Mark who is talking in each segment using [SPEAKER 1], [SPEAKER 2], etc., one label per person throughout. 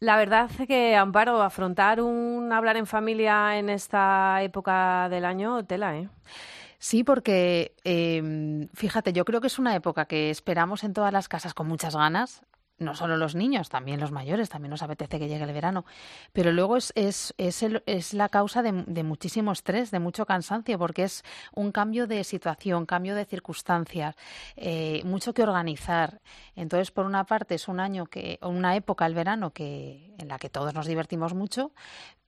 [SPEAKER 1] La verdad que, Amparo, afrontar un hablar en familia en esta época del año, tela, ¿eh?
[SPEAKER 2] Sí, porque em, fíjate, yo creo que es una época que esperamos en todas las casas con muchas ganas no solo los niños, también los mayores, también nos apetece que llegue el verano, pero luego es, es, es, es la causa de, de, muchísimo estrés, de mucho cansancio, porque es un cambio de situación, cambio de circunstancias, eh, mucho que organizar. Entonces, por una parte, es un año que, una época, el verano, que, en la que todos nos divertimos mucho,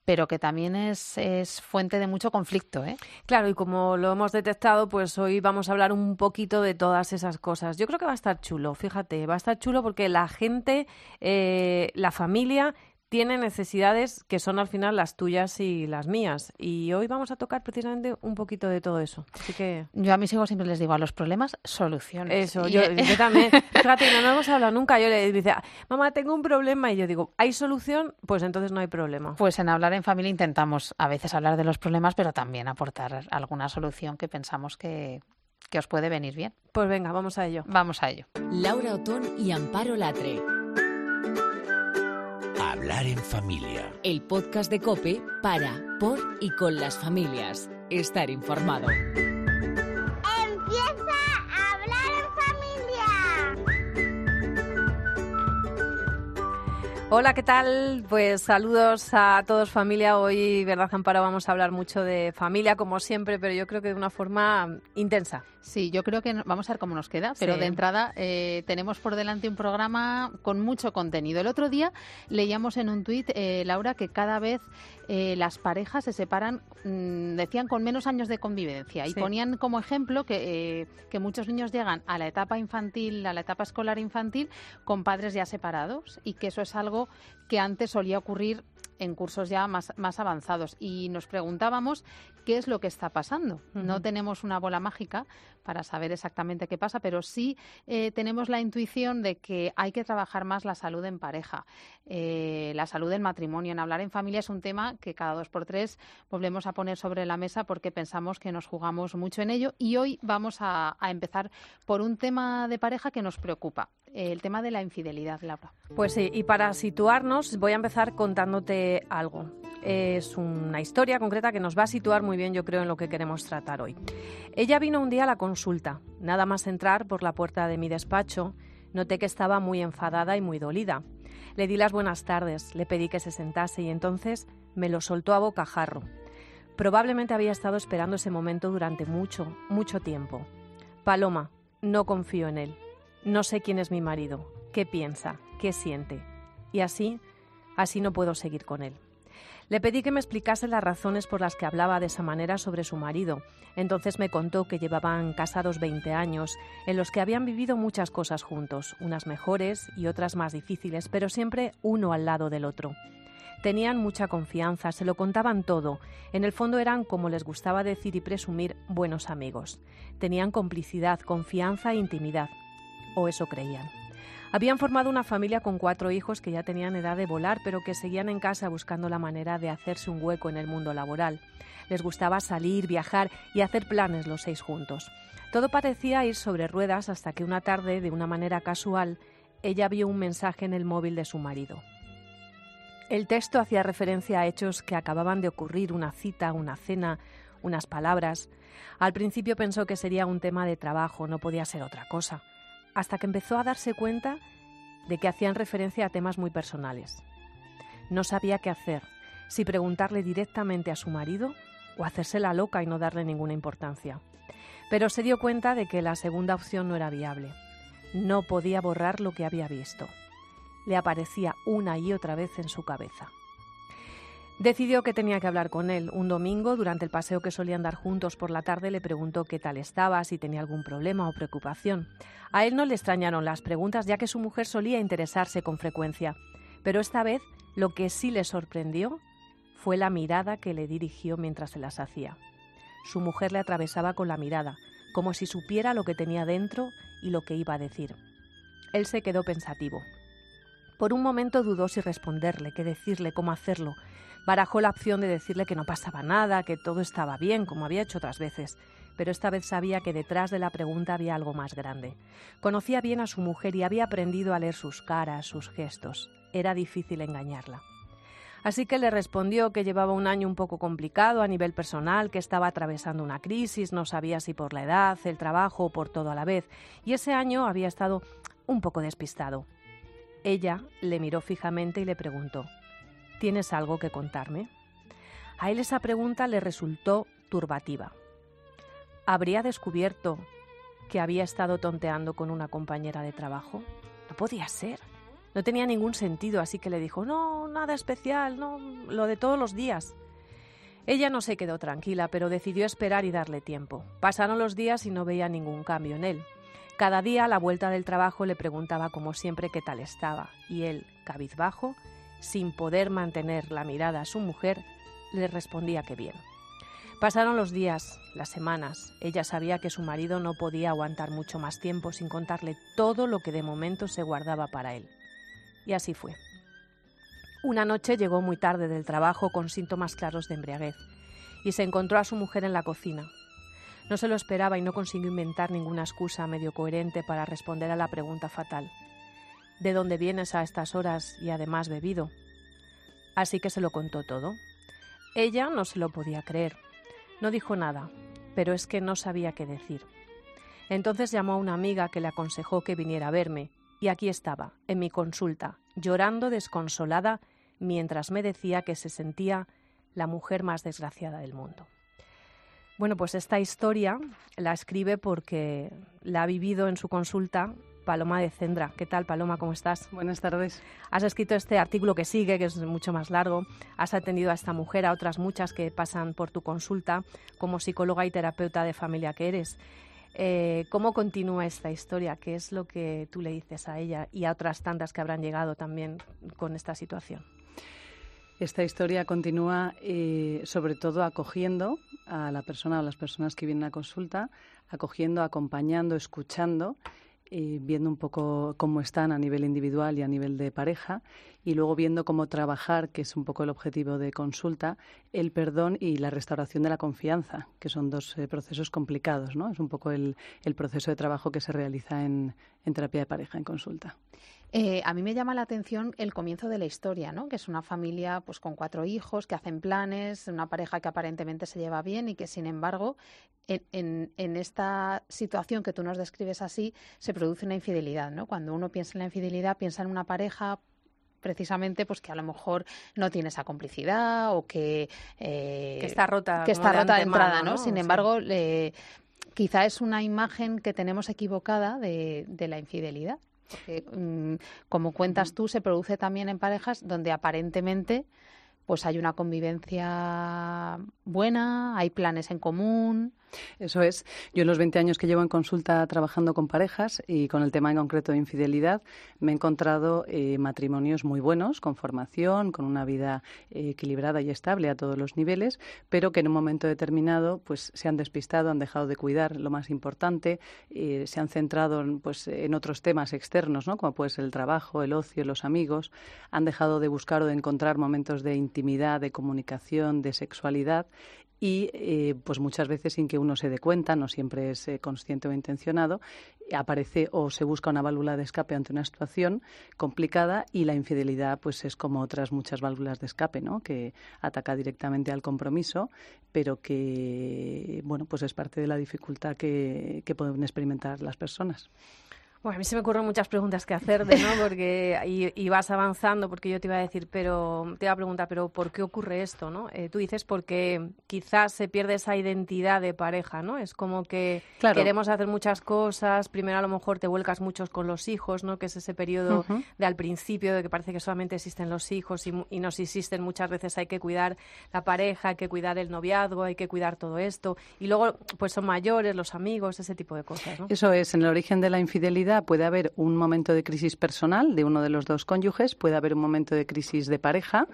[SPEAKER 2] pero que también es, es, fuente de mucho conflicto. ¿eh?
[SPEAKER 1] Claro, y como lo hemos detectado, pues hoy vamos a hablar un poquito de todas esas cosas. Yo creo que va a estar chulo, fíjate, va a estar chulo porque la gente, eh, la familia tiene necesidades que son al final las tuyas y las mías. Y hoy vamos a tocar precisamente un poquito de todo eso. Así que...
[SPEAKER 2] Yo a mis hijos siempre les digo, a los problemas, soluciones.
[SPEAKER 1] Eso, yo, yo, también. Fíjate, no, hemos hablado nunca. Yo le dice, mamá, tengo un problema. Y yo digo, ¿hay solución? Pues entonces no hay problema.
[SPEAKER 2] Pues en Hablar en Familia intentamos a veces hablar de los problemas, pero también aportar alguna solución que pensamos que, que os puede venir bien.
[SPEAKER 1] Pues venga, vamos a ello.
[SPEAKER 2] Vamos a ello.
[SPEAKER 3] Laura Otón y Amparo Latre.
[SPEAKER 4] Hablar en familia.
[SPEAKER 3] El podcast de Cope para, por y con las familias. Estar informado.
[SPEAKER 1] Hola, ¿qué tal? Pues saludos a todos familia. Hoy, ¿verdad, Amparo? Vamos a hablar mucho de familia, como siempre, pero yo creo que de una forma intensa.
[SPEAKER 2] Sí, yo creo que vamos a ver cómo nos queda, pero
[SPEAKER 1] Sí.
[SPEAKER 2] de entrada eh, tenemos por delante un programa con mucho contenido. El otro día leíamos en un tuit, eh, Laura, que cada vez eh, las parejas se separan, mm, decían, con menos años de convivencia. Y
[SPEAKER 1] Sí.
[SPEAKER 2] ponían como ejemplo que, eh, que muchos niños llegan a la etapa infantil, a la etapa escolar infantil, con padres ya separados y que eso es algo que antes solía ocurrir en cursos ya más, más avanzados. Y nos preguntábamos qué es lo que está pasando. No tenemos una bola mágica para saber exactamente qué pasa, pero sí eh, tenemos la intuición de que hay que trabajar más la salud en pareja, eh, la salud del matrimonio. En hablar en familia es un tema que cada dos por tres volvemos a poner sobre la mesa porque pensamos que nos jugamos mucho en ello. Y hoy vamos a, a empezar por un tema de pareja que nos preocupa, el tema de la infidelidad, Laura.
[SPEAKER 1] Pues sí, y para situarnos voy a empezar contándote algo. Es una historia concreta que nos va a situar muy bien, yo creo, en lo que queremos tratar hoy. Ella vino un día a la consulta. Nada más entrar por la puerta de mi despacho, noté que estaba muy enfadada y muy dolida. Le di las buenas tardes, le pedí que se sentase y entonces me lo soltó a bocajarro. Probablemente había estado esperando ese momento durante mucho, mucho tiempo. Paloma, no confío en él. No sé quién es mi marido, qué piensa, qué siente. Y así, así no puedo seguir con él. Le pedí que me explicase las razones por las que hablaba de esa manera sobre su marido. Entonces me contó que llevaban casados 20 años, en los que habían vivido muchas cosas juntos, unas mejores y otras más difíciles, pero siempre uno al lado del otro. Tenían mucha confianza, se lo contaban todo. En el fondo eran, como les gustaba decir y presumir, buenos amigos. Tenían complicidad, confianza e intimidad. O eso creían. Habían formado una familia con cuatro hijos que ya tenían edad de volar, pero que seguían en casa buscando la manera de hacerse un hueco en el mundo laboral. Les gustaba salir, viajar y hacer planes los seis juntos. Todo parecía ir sobre ruedas hasta que una tarde, de una manera casual, ella vio un mensaje en el móvil de su marido. El texto hacía referencia a hechos que acababan de ocurrir, una cita, una cena, unas palabras. Al principio pensó que sería un tema de trabajo, no podía ser otra cosa, hasta que empezó a darse cuenta de que hacían referencia a temas muy personales. No sabía qué hacer, si preguntarle directamente a su marido o hacerse la loca y no darle ninguna importancia. Pero se dio cuenta de que la segunda opción no era viable. No podía borrar lo que había visto le aparecía una y otra vez en su cabeza. Decidió que tenía que hablar con él. Un domingo, durante el paseo que solían dar juntos por la tarde, le preguntó qué tal estaba, si tenía algún problema o preocupación. A él no le extrañaron las preguntas, ya que su mujer solía interesarse con frecuencia. Pero esta vez lo que sí le sorprendió fue la mirada que le dirigió mientras se las hacía. Su mujer le atravesaba con la mirada, como si supiera lo que tenía dentro y lo que iba a decir. Él se quedó pensativo. Por un momento dudó si responderle, qué decirle, cómo hacerlo. Barajó la opción de decirle que no pasaba nada, que todo estaba bien, como había hecho otras veces. pero esta vez sabía que detrás de la pregunta había algo más grande. Conocía bien a su mujer y había aprendido a leer sus caras, sus gestos. Era difícil engañarla. Así que le respondió que llevaba un año un poco complicado a nivel personal, que estaba atravesando una crisis, no sabía si por la edad, el trabajo o por todo a la vez, y ese año había estado un poco despistado. Ella le miró fijamente y le preguntó, ¿Tienes algo que contarme? A él esa pregunta le resultó turbativa. ¿Habría descubierto que había estado tonteando con una compañera de trabajo? No podía ser. No tenía ningún sentido, así que le dijo, no, nada especial, no, lo de todos los días. Ella no se quedó tranquila, pero decidió esperar y darle tiempo. Pasaron los días y no veía ningún cambio en él. Cada día a la vuelta del trabajo le preguntaba como siempre qué tal estaba, y él, cabizbajo, sin poder mantener la mirada a su mujer, le respondía que bien. Pasaron los días, las semanas. Ella sabía que su marido no podía aguantar mucho más tiempo sin contarle todo lo que de momento se guardaba para él. Y así fue. Una noche llegó muy tarde del trabajo con síntomas claros de embriaguez y se encontró a su mujer en la cocina. No se lo esperaba y no consiguió inventar ninguna excusa medio coherente para responder a la pregunta fatal. ¿De dónde vienes a estas horas y además bebido? Así que se lo contó todo. Ella no se lo podía creer. No dijo nada, pero es que no sabía qué decir. Entonces llamó a una amiga que le aconsejó que viniera a verme y aquí estaba, en mi consulta, llorando desconsolada mientras me decía que se sentía la mujer más desgraciada del mundo. Bueno, pues esta historia la escribe porque la ha vivido en su consulta Paloma de Cendra. ¿Qué tal, Paloma? ¿Cómo estás?
[SPEAKER 5] Buenas tardes.
[SPEAKER 1] Has escrito este artículo que sigue, que es mucho más largo. Has atendido a esta mujer, a otras muchas que pasan por tu consulta como psicóloga y terapeuta de familia que eres. Eh, ¿Cómo continúa esta historia? ¿Qué es lo que tú le dices a ella y a otras tantas que habrán llegado también con esta situación?
[SPEAKER 5] Esta historia continúa eh, sobre todo acogiendo a la persona o las personas que vienen a consulta, acogiendo, acompañando, escuchando viendo un poco cómo están a nivel individual y a nivel de pareja, y luego viendo cómo trabajar, que es un poco el objetivo de consulta, el perdón y la restauración de la confianza, que son dos eh, procesos complicados, ¿no? Es un poco el, el, proceso de trabajo que se realiza en terapia de pareja, en consulta.
[SPEAKER 2] Eh, a mí me llama la atención el comienzo de la historia, ¿no? Que es una familia pues con cuatro hijos que hacen planes, una pareja que aparentemente se lleva bien y que sin embargo en, en, esta situación que tú nos describes así se produce una infidelidad, ¿no? Cuando uno piensa en la infidelidad piensa en una pareja precisamente pues que a lo mejor no tiene esa complicidad o que,
[SPEAKER 1] eh, que está rota
[SPEAKER 2] que está rota de, entrada, ¿no? Sin embargo, quizá es una imagen que tenemos equivocada de, de la infidelidad. Mm, como cuentas tú, se produce también en parejas donde aparentemente pues hay una convivencia buena, hay planes en común.
[SPEAKER 5] Eso es. Yo en los 20 años que llevo en consulta trabajando con parejas y con el tema en concreto de infidelidad, me he encontrado eh, matrimonios muy buenos, con formación, con una vida eh, equilibrada y estable a todos los niveles, pero que en un momento determinado pues se han despistado, han dejado de cuidar lo más importante, eh, se han centrado pues, en otros temas externos, ¿no? como puede ser el trabajo, el ocio, los amigos, han dejado de buscar o de encontrar momentos de intimidad, de comunicación, de sexualidad y eh, pues muchas veces sin que uno se dé cuenta, no siempre es eh, consciente o intencionado, aparece o se busca una válvula de escape ante una situación complicada y la infidelidad pues es como otras muchas válvulas de escape, ¿no? que ataca directamente al compromiso, pero que bueno, pues es parte de la dificultad que, que pueden experimentar las personas.
[SPEAKER 1] Bueno, a mí se me ocurren muchas preguntas que hacerte, ¿no? Porque y, vas avanzando, porque yo te iba a decir, pero te iba a preguntar, pero ¿por qué ocurre esto, no? Eh, tú dices porque quizás se pierde esa identidad de pareja, ¿no? Es como que queremos hacer muchas cosas, primero a lo mejor te vuelcas muchos con los hijos, ¿no? Que es ese periodo de al principio de que parece que solamente existen los hijos y, y nos existen muchas veces hay que cuidar la pareja, hay que cuidar el noviazgo, hay que cuidar todo esto y luego pues son mayores, los amigos, ese tipo de cosas, ¿no?
[SPEAKER 5] Eso es, en el origen de la infidelidad puede haber un momento de crisis personal de uno de los dos cónyuges, puede haber un momento de crisis de pareja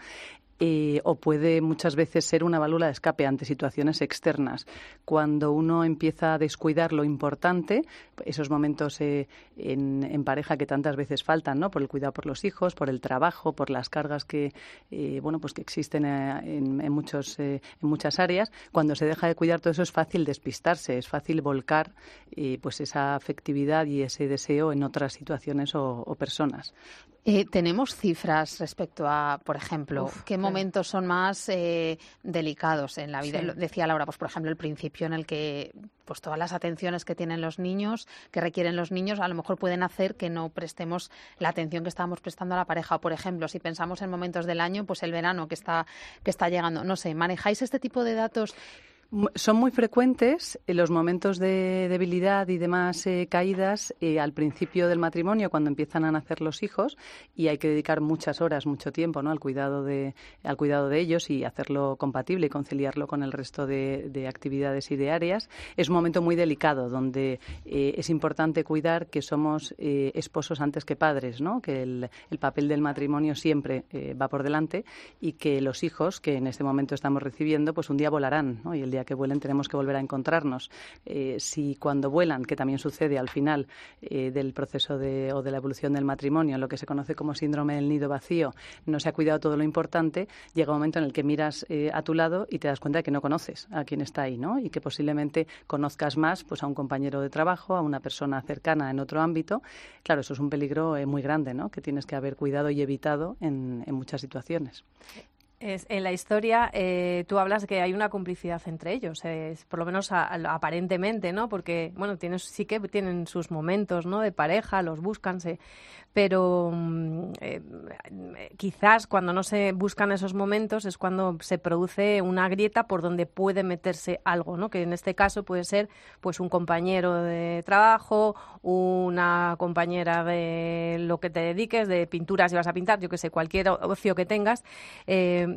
[SPEAKER 5] eh, o puede muchas veces ser una válvula de escape ante situaciones externas. Cuando uno empieza a descuidar lo importante, esos momentos eh, en, pareja que tantas veces faltan, ¿no? Por el cuidado por los hijos, por el trabajo, por las cargas que, eh, bueno, pues que existen en, muchos, en muchas áreas. Cuando se deja de cuidar todo eso es fácil despistarse, es fácil volcar pues esa afectividad y ese deseo en otras situaciones o, personas.
[SPEAKER 2] Tenemos cifras respecto a, por ejemplo, qué momentos son más eh, delicados en la vida. Decía Laura, pues por ejemplo, el principio en el que pues todas las atenciones que tienen los niños, que requieren los niños, a lo mejor pueden hacer que no prestemos la atención que estábamos prestando a la pareja. O, por ejemplo, si pensamos en momentos del año, pues el verano que está, que está llegando. No sé, ¿manejáis este tipo de datos
[SPEAKER 5] son muy frecuentes los momentos de debilidad y demás eh, caídas eh, al principio del matrimonio, cuando empiezan a nacer los hijos, y hay que dedicar muchas horas, mucho tiempo, ¿no? al cuidado de, al cuidado de ellos y hacerlo compatible y conciliarlo con el resto de, actividades y de áreas. Es un momento muy delicado donde eh, es importante cuidar que somos esposos antes que padres, ¿no? que el, el papel del matrimonio siempre va por delante y que los hijos que en este momento estamos recibiendo, pues un día volarán, ¿no? y el día que vuelen tenemos que volver a encontrarnos. Eh, si cuando vuelan, que también sucede al final eh, del proceso de, o de la evolución del matrimonio, lo que se conoce como síndrome del nido vacío, no se ha cuidado todo lo importante, llega un momento en el que miras eh, a tu lado y te das cuenta de que no conoces a quien está ahí, ¿no? Y que posiblemente conozcas más pues, a un compañero de trabajo, a una persona cercana en otro ámbito. Claro, eso es un peligro muy grande, ¿no? Que tienes que haber cuidado y evitado en, en muchas situaciones.
[SPEAKER 1] Es, en la historia eh, tú hablas que hay una complicidad entre ellos, es, por lo menos aparentemente, ¿no? Porque, bueno, tienes, sí que tienen sus momentos, ¿no? De pareja, los buscan, pero mm, eh, quizás cuando no se buscan esos momentos es cuando se produce una grieta por donde puede meterse algo, ¿no? Que en este caso puede ser, pues, un compañero de trabajo, una compañera de lo que te dediques, de pinturas y vas a pintar, yo que sé, cualquier ocio que tengas. Eh,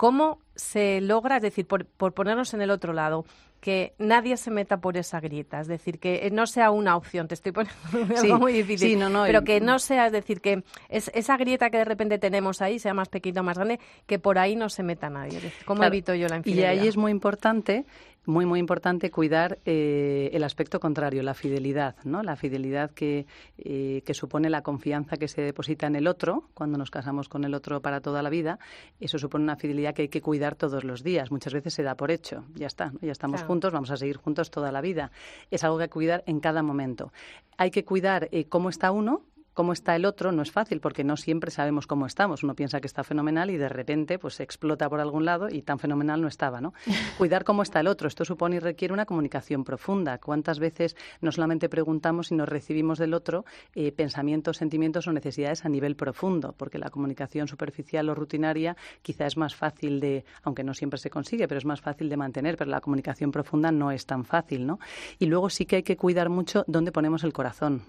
[SPEAKER 1] ¿Cómo se logra, es decir, por, ponernos en el otro lado, que nadie se meta por esa grieta, es decir, que no sea una opción, te estoy poniendo algo muy difícil, pero que no sea, es decir, que es, esa grieta que de repente tenemos ahí, sea más pequeña o más grande, que por ahí no se meta nadie. ¿Cómo evito yo la infidelidad?
[SPEAKER 5] Y ahí es muy importante muy, muy importante cuidar eh, el aspecto contrario, la fidelidad, ¿no? La fidelidad que, eh, que supone la confianza que se deposita en el otro cuando nos casamos con el otro para toda la vida. Eso supone una fidelidad que hay que cuidar todos los días. Muchas veces se da por hecho. Ya está, ya estamos juntos, vamos a seguir juntos toda la vida. Es algo que hay que cuidar en cada momento. Hay que cuidar eh, cómo está uno, cómo está el otro no es fácil porque no siempre sabemos cómo estamos. Uno piensa que está fenomenal y de repente pues explota por algún lado y tan fenomenal no estaba, ¿no? Cuidar cómo está el otro. Esto supone y requiere una comunicación profunda. ¿Cuántas veces no solamente preguntamos, sino recibimos del otro eh, pensamientos, sentimientos o necesidades a nivel profundo? Porque la comunicación superficial o rutinaria quizá es más fácil de, aunque no siempre se consigue, pero es más fácil de mantener, pero la comunicación profunda no es tan fácil, ¿no? Y luego sí que hay que cuidar mucho dónde ponemos el corazón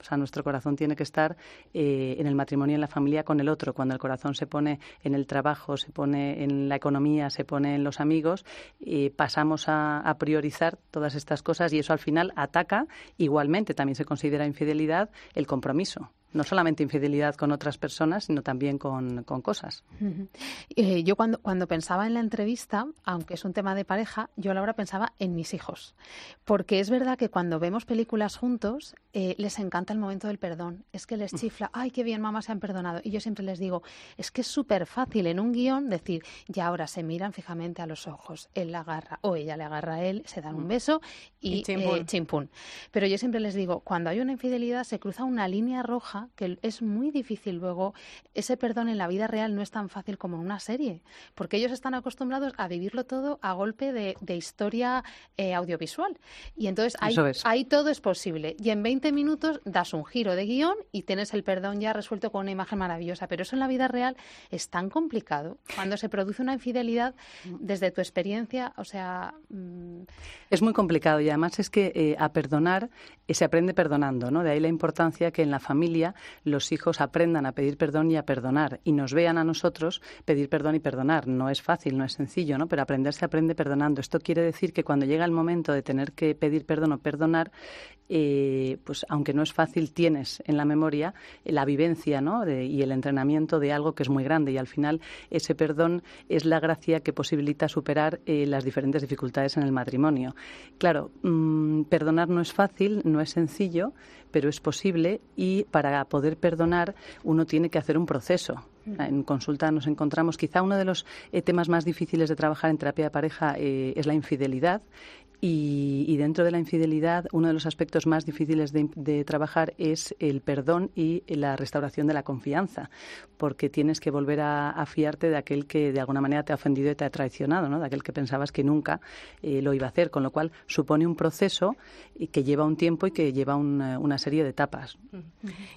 [SPEAKER 5] o sea, nuestro corazón tiene que estar eh, en el matrimonio, en la familia, con el otro. Cuando el corazón se pone en el trabajo, se pone en la economía, se pone en los amigos, eh, pasamos a, a, priorizar todas estas cosas y eso al final ataca igualmente, también se considera infidelidad, el compromiso no solamente infidelidad con otras personas, sino también con, cosas.
[SPEAKER 2] Eh, yo cuando, cuando pensaba en la entrevista, aunque es un tema de pareja, yo ahora pensaba en mis hijos. Porque es verdad que cuando vemos películas juntos, eh, les encanta el momento del perdón. Es que les chifla, ay, qué bien, mamá, se han perdonado. Y yo siempre les digo, es que es súper fácil en un guion decir, y ahora se miran fijamente a los ojos, él la agarra o ella le agarra a él, se dan un mm. beso y, y chimpún. Eh, Pero yo siempre les digo, cuando hay una infidelidad se cruza una línea roja que es muy difícil luego, ese perdón en la vida real no es tan fácil como en una serie, porque ellos están acostumbrados a vivirlo todo a golpe de, historia eh, audiovisual. Y entonces ahí, todo es posible. Y en 20 minutos das un giro de guion y tienes el perdón ya resuelto con una imagen maravillosa. Pero eso en la vida real es tan complicado. Cuando se produce una infidelidad, desde tu experiencia, o sea... Mm,
[SPEAKER 5] es muy complicado y además es que eh, a perdonar eh, se aprende perdonando, ¿no? De ahí la importancia que en la familia los hijos aprendan a pedir perdón y a perdonar y nos vean a nosotros pedir perdón y perdonar. No es fácil, no es sencillo, ¿no? Pero aprender se aprende perdonando. Esto quiere decir que cuando llega el momento de tener que pedir perdón o perdonar, eh, pues aunque no es fácil, tienes en la memoria la vivencia ¿no? y el entrenamiento de algo que es muy grande y al final ese perdón es la gracia que posibilita superar eh, las diferentes dificultades en el matrimonio. Claro, mm, perdonar no es fácil, no es sencillo, pero es posible y para poder perdonar uno tiene que hacer un proceso. En consulta nos encontramos, quizá uno de los eh, temas más difíciles de trabajar en terapia de pareja es la infidelidad y, dentro de la infidelidad, uno de los aspectos más difíciles de, trabajar es el perdón y la restauración de la confianza, porque tienes que volver a, fiarte de aquel que de alguna manera te ha ofendido y te ha traicionado, ¿no? de aquel que pensabas que nunca eh, lo iba a hacer, con lo cual supone un proceso que lleva un tiempo y que lleva una, serie de etapas.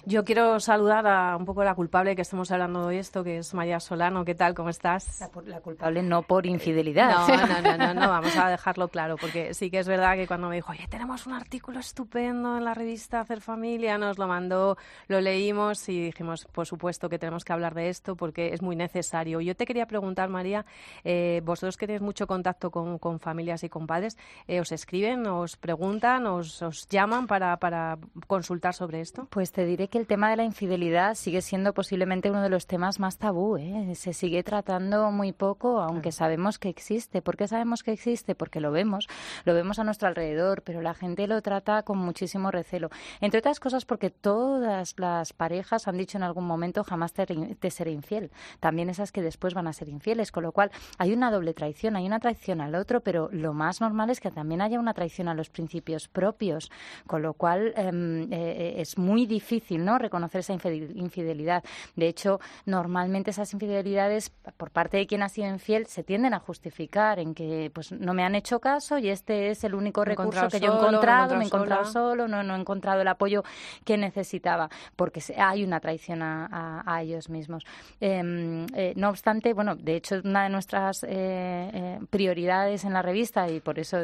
[SPEAKER 1] Yo quiero saludar a un poco la culpable que estamos hablando de esto, que es María Solano. ¿Qué tal? ¿Cómo estás?
[SPEAKER 6] La, culpable no por infidelidad.
[SPEAKER 1] no, no, no, no, vamos a dejarlo claro, porque sí que es verdad que cuando me dijo, oye, tenemos un artículo estupendo en la revista Hacer Familia, nos lo mandó, lo leímos y dijimos, por supuesto que tenemos que hablar de esto porque es muy necesario. Yo te quería preguntar, María, eh, vosotros que tenéis mucho contacto con, con familias y con padres, eh, ¿os escriben, os preguntan, os, os llaman para, para consultar sobre esto?
[SPEAKER 6] Pues te diré que el tema de la infidelidad sigue siendo posiblemente uno de los temas más tabú. ¿eh? Se sigue tratando muy poco, aunque sabemos que existe. ¿Por qué sabemos que existe? Porque lo vemos lo vemos a nuestro alrededor, pero la gente lo trata con muchísimo recelo. Entre otras cosas porque todas las parejas han dicho en algún momento jamás te, seré infiel. También esas que después van a ser infieles, con lo cual hay una doble traición, hay una traición al otro, pero lo más normal es que también haya una traición a los principios propios, con lo cual em, eh, eh, es muy difícil ¿no? reconocer esa infidelidad. De hecho, normalmente esas infidelidades por parte de quien ha sido infiel se tienden a justificar en que pues no me han hecho caso y este es el único recurso que yo he encontrado, me he encontrado solo, no, no he encontrado el apoyo que necesitaba, porque hay una traición a, ellos mismos. Em, eh, no obstante, bueno, de hecho, una de nuestras eh, eh, prioridades en la revista, y por eso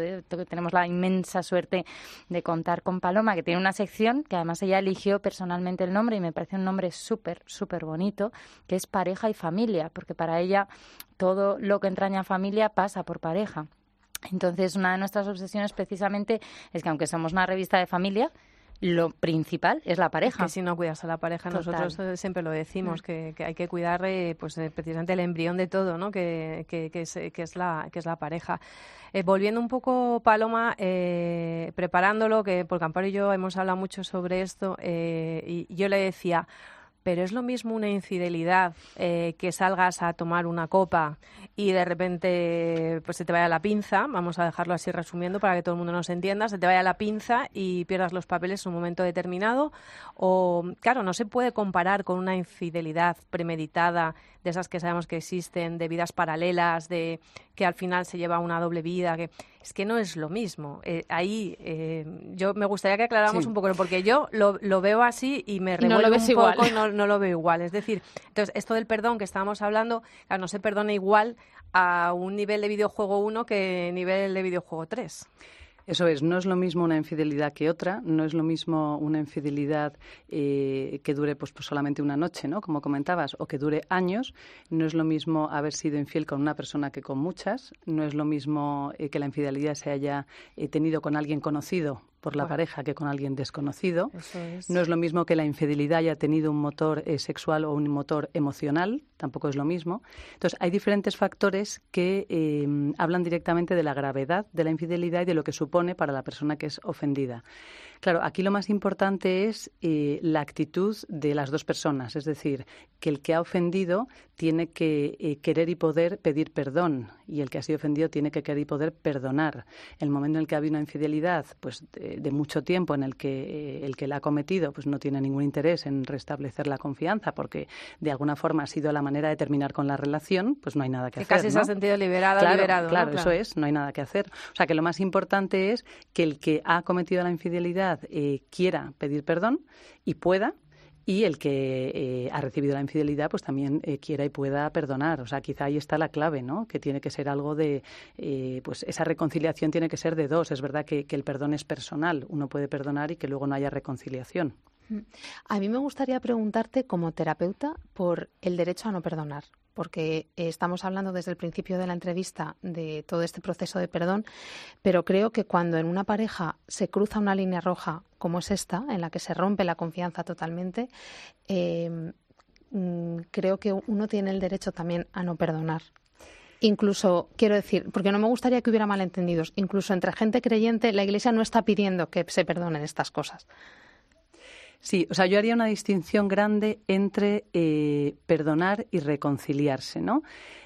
[SPEAKER 6] tenemos la inmensa suerte de contar con Paloma, que tiene una sección que además ella eligió personalmente el nombre y me parece un nombre súper, súper bonito, que es pareja y familia, porque para ella todo lo que entraña familia pasa por pareja. Entonces, una de nuestras obsesiones precisamente es que aunque somos una revista de familia, lo principal es la pareja.
[SPEAKER 1] que si no cuidas a la pareja, nosotros eh, siempre lo decimos, mm. que, hay que cuidar eh, pues, eh, precisamente el embrión de todo, ¿no? que, que, que, es, la, que es la pareja. volviendo un poco, Paloma, preparándolo, que por Camparo y yo hemos hablado mucho sobre esto, y yo le decía, pero es lo mismo una infidelidad eh, que salgas a tomar una copa y de repente pues se te vaya la pinza, vamos a dejarlo así resumiendo para que todo el mundo nos entienda, se te vaya la pinza y pierdas los papeles en un momento determinado o claro, no se puede comparar con una infidelidad premeditada de esas que sabemos que existen, de vidas paralelas, de que al final se lleva una doble vida, que es que no es lo mismo. Eh, ahí eh, yo me gustaría que aclaráramos un poco, porque yo lo, lo, veo así y me revuelve un poco y no, no, lo veo igual. Es decir, entonces esto del perdón que estábamos hablando, no se perdona igual a un nivel de videojuego 1 que nivel de videojuego 3.
[SPEAKER 5] Eso es, no es lo mismo una infidelidad que otra, no es lo mismo una infidelidad eh, que dure pues, pues, solamente una noche, ¿no? Como comentabas, o que dure años. No es lo mismo haber sido infiel con una persona que con muchas. No es lo mismo eh, que la infidelidad se haya eh, tenido con alguien conocido por la pareja que con alguien desconocido. No es lo mismo que la infidelidad haya tenido un motor eh, sexual o un motor emocional, tampoco es lo mismo. Entonces, hay diferentes factores que eh, hablan directamente de la gravedad de la infidelidad y de lo que supone para la persona que es ofendida. Claro, aquí lo más importante es eh, la actitud de las dos personas, es decir, que el que ha ofendido tiene que eh, querer y poder pedir perdón y el que ha sido ofendido tiene que querer y poder perdonar. El momento en el que ha habido una infidelidad, pues de, mucho tiempo, en el que eh, el que la ha cometido, pues no tiene ningún interés en restablecer la confianza, porque de alguna forma ha sido la manera de terminar con la relación, pues no hay nada que, hacer.
[SPEAKER 1] Casi se ha sentido liberada,
[SPEAKER 5] claro,
[SPEAKER 1] liberado.
[SPEAKER 5] Claro, eso es, no hay nada que hacer. O sea que lo más importante es que el que ha cometido la infidelidad eh, quiera pedir perdón y pueda y el que eh, ha recibido la infidelidad pues también eh, quiera y pueda perdonar. O sea, quizá ahí está la clave, ¿no? Que tiene que ser algo de, pues esa reconciliación tiene que ser de dos. Es verdad que, que, el perdón es personal, uno puede perdonar y que luego no haya reconciliación.
[SPEAKER 2] A mí me gustaría preguntarte como terapeuta por el derecho a no perdonar, porque estamos hablando desde el principio de la entrevista de todo este proceso de perdón, pero creo que cuando en una pareja se cruza una línea roja como es esta, en la que se rompe la confianza totalmente, eh, mm, creo que uno tiene el derecho también a no perdonar. Incluso, quiero decir, porque no me gustaría que hubiera malentendidos, incluso entre gente creyente, la Iglesia no está pidiendo que se perdonen estas cosas.
[SPEAKER 5] Sí, o sea, yo haría una distinción grande entre eh, perdonar y reconciliarse, ¿no?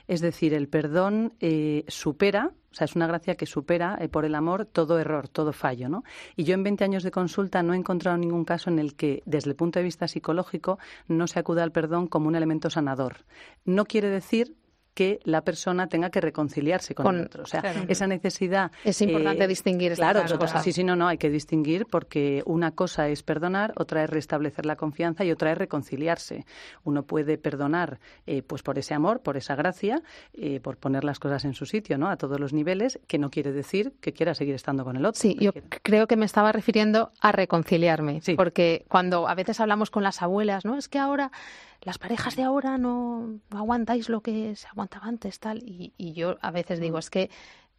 [SPEAKER 5] Es decir, el perdón eh, supera, o sea, es una gracia que supera eh, por el amor todo error, todo fallo, ¿no? Y yo en 20 años de consulta no he encontrado ningún caso en el que, desde el punto de vista psicológico, no se acuda al perdón como un elemento sanador. No quiere decir que la persona tenga que reconciliarse con, el otro. O sea, esa necesidad.
[SPEAKER 2] Es importante
[SPEAKER 5] eh,
[SPEAKER 2] distinguir
[SPEAKER 5] Claro,
[SPEAKER 2] estas cosas.
[SPEAKER 5] sí, sí, no, no, hay que distinguir porque una cosa es perdonar, otra es restablecer la confianza y otra es reconciliarse. Uno puede perdonar eh, pues por ese amor, por esa gracia, eh, por poner las cosas en su sitio, ¿no? A todos los niveles, que no quiere decir que quiera seguir estando con el otro.
[SPEAKER 2] Sí, yo creo que me estaba refiriendo a reconciliarme, porque cuando a veces hablamos con las abuelas, ¿no? Es que ahora las parejas de ahora no, aguantáis lo que se aguantaba antes, tal. Y, yo a veces digo, mm. es que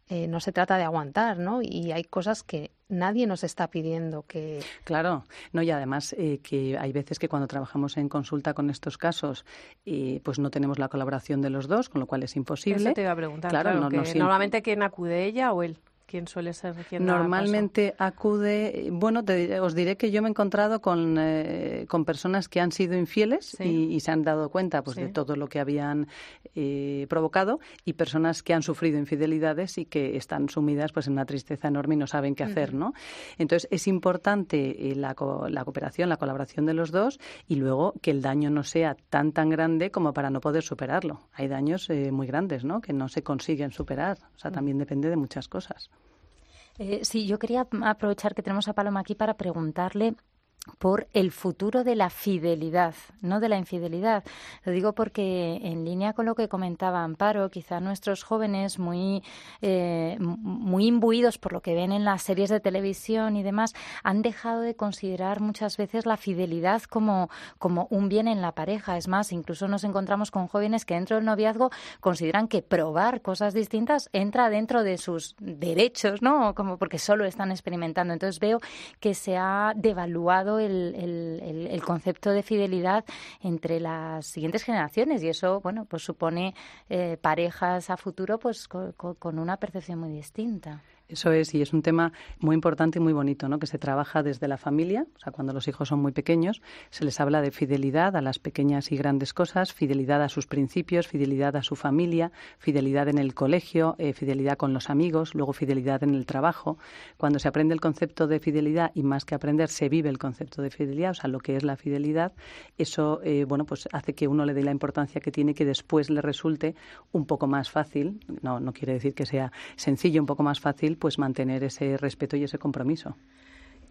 [SPEAKER 2] eh, no se trata de aguantar, ¿no? Y hay cosas que nadie nos está pidiendo que.
[SPEAKER 5] Claro, no, y además eh, que hay veces que cuando trabajamos en consulta con estos casos, eh, pues no tenemos la colaboración de los dos, con lo cual es imposible.
[SPEAKER 1] Eso te iba a preguntar. Claro, no, normalmente quién acude ella o él. ¿Quién suele ser
[SPEAKER 5] Normalmente acude, bueno, os diré que yo me he encontrado con, eh, con personas que han sido infieles y, se han dado cuenta pues, de todo lo que habían eh, provocado y personas que han sufrido infidelidades y que están sumidas pues, en una tristeza enorme y no saben qué hacer, ¿no? Entonces es importante eh, la, la cooperación, la colaboración de los dos y luego que el daño no sea tan tan grande como para no poder superarlo. Hay daños muy grandes, ¿no? Que no se consiguen superar. O sea, mm. también depende de muchas cosas.
[SPEAKER 6] Eh, sí, yo quería aprovechar que tenemos a Paloma aquí para preguntarle por el futuro de la fidelidad, no de la infidelidad. Lo digo porque en línea con lo que comentaba Amparo, quizá nuestros jóvenes muy, eh, muy imbuidos por lo que ven en las series de televisión y demás, han dejado de considerar muchas veces la fidelidad como, como un bien en la pareja. Es más, incluso nos encontramos con jóvenes que dentro del noviazgo consideran que probar cosas distintas entra dentro de sus derechos, ¿no? Como porque solo están experimentando. Entonces veo que se ha devaluado el, concepto de fidelidad entre las siguientes generaciones y eso, bueno, pues supone eh, parejas a futuro pues con una percepción muy distinta.
[SPEAKER 5] Eso es, y es un tema muy importante y muy bonito, ¿no? Que se trabaja desde la familia, o sea, cuando los hijos son muy pequeños, se les habla de fidelidad a las pequeñas y grandes cosas, fidelidad a sus principios, fidelidad a su familia, fidelidad en el colegio, eh, fidelidad con los amigos, luego fidelidad en el trabajo. Cuando se aprende el concepto de fidelidad y más que aprender se vive el concepto de fidelidad, o sea, lo que es la fidelidad, eso, eh, bueno, pues hace que uno le dé la importancia que tiene que después le resulte un poco más fácil, no, no quiere decir que sea sencillo, un poco más fácil pues mantener ese respeto y ese compromiso.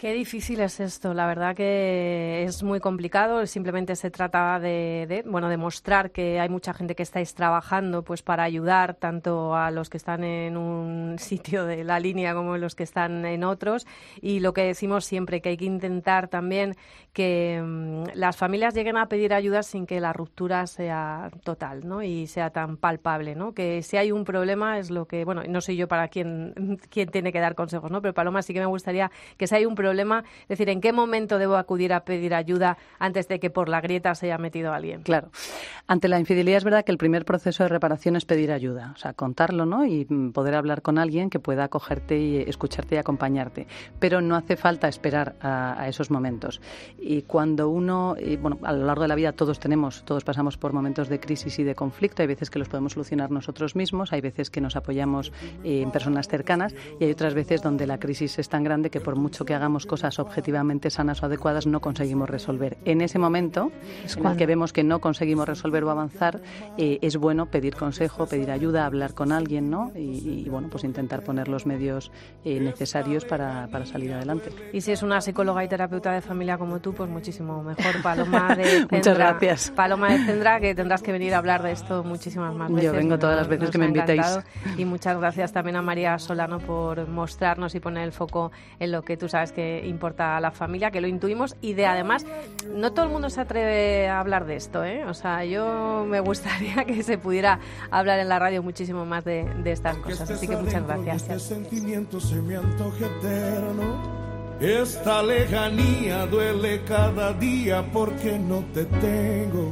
[SPEAKER 1] Qué difícil es esto. La verdad que es muy complicado. Simplemente se trata de, bueno, demostrar que hay mucha gente que estáis trabajando, pues, para ayudar tanto a los que están en un sitio de la línea como los que están en otros. Y lo que decimos siempre que hay que intentar también que mm, las familias lleguen a pedir ayuda sin que la ruptura sea total, ¿no? Y sea tan palpable, ¿no? Que si hay un problema es lo que, bueno, no soy yo para quien, quien tiene que dar consejos, ¿no? Pero Paloma sí que me gustaría que si hay un problema problema, es decir, ¿en qué momento debo acudir a pedir ayuda antes de que por la grieta se haya metido alguien?
[SPEAKER 5] Claro. Ante la infidelidad es verdad que el primer proceso de reparación es pedir ayuda, o sea, contarlo, ¿no? Y poder hablar con alguien que pueda acogerte y escucharte y acompañarte. Pero no hace falta esperar a, esos momentos. Y cuando uno, bueno, a lo largo de la vida todos tenemos, todos pasamos por momentos de crisis y de conflicto. Hay veces que los podemos solucionar nosotros mismos, hay veces que nos apoyamos en personas cercanas y hay otras veces donde la crisis es tan grande que por mucho que hagamos cosas objetivamente sanas o adecuadas, no conseguimos resolver. En ese momento, en el que vemos que no conseguimos resolver o avanzar, eh, es bueno pedir consejo, pedir ayuda, hablar con alguien, ¿no? Y, bueno, pues intentar poner los medios eh, necesarios para, para, salir adelante.
[SPEAKER 1] Y si es una psicóloga y terapeuta de familia como tú, pues muchísimo mejor. Paloma de
[SPEAKER 5] Muchas gracias.
[SPEAKER 1] Paloma de Tendra, que tendrás que venir a hablar de esto muchísimas más veces.
[SPEAKER 5] Yo vengo todas las veces que me invitéis.
[SPEAKER 1] Y muchas gracias también a María Solano por mostrarnos y poner el foco en lo que tú sabes que que importa a la familia, que lo intuimos y de además no todo el mundo se atreve a hablar de esto, ¿eh? O sea, yo me gustaría que se pudiera hablar en la radio muchísimo más de, de estas cosas. Así que muchas gracias.
[SPEAKER 7] Este sentimiento se me antoja eterno. Esta lejanía duele cada día porque no te tengo.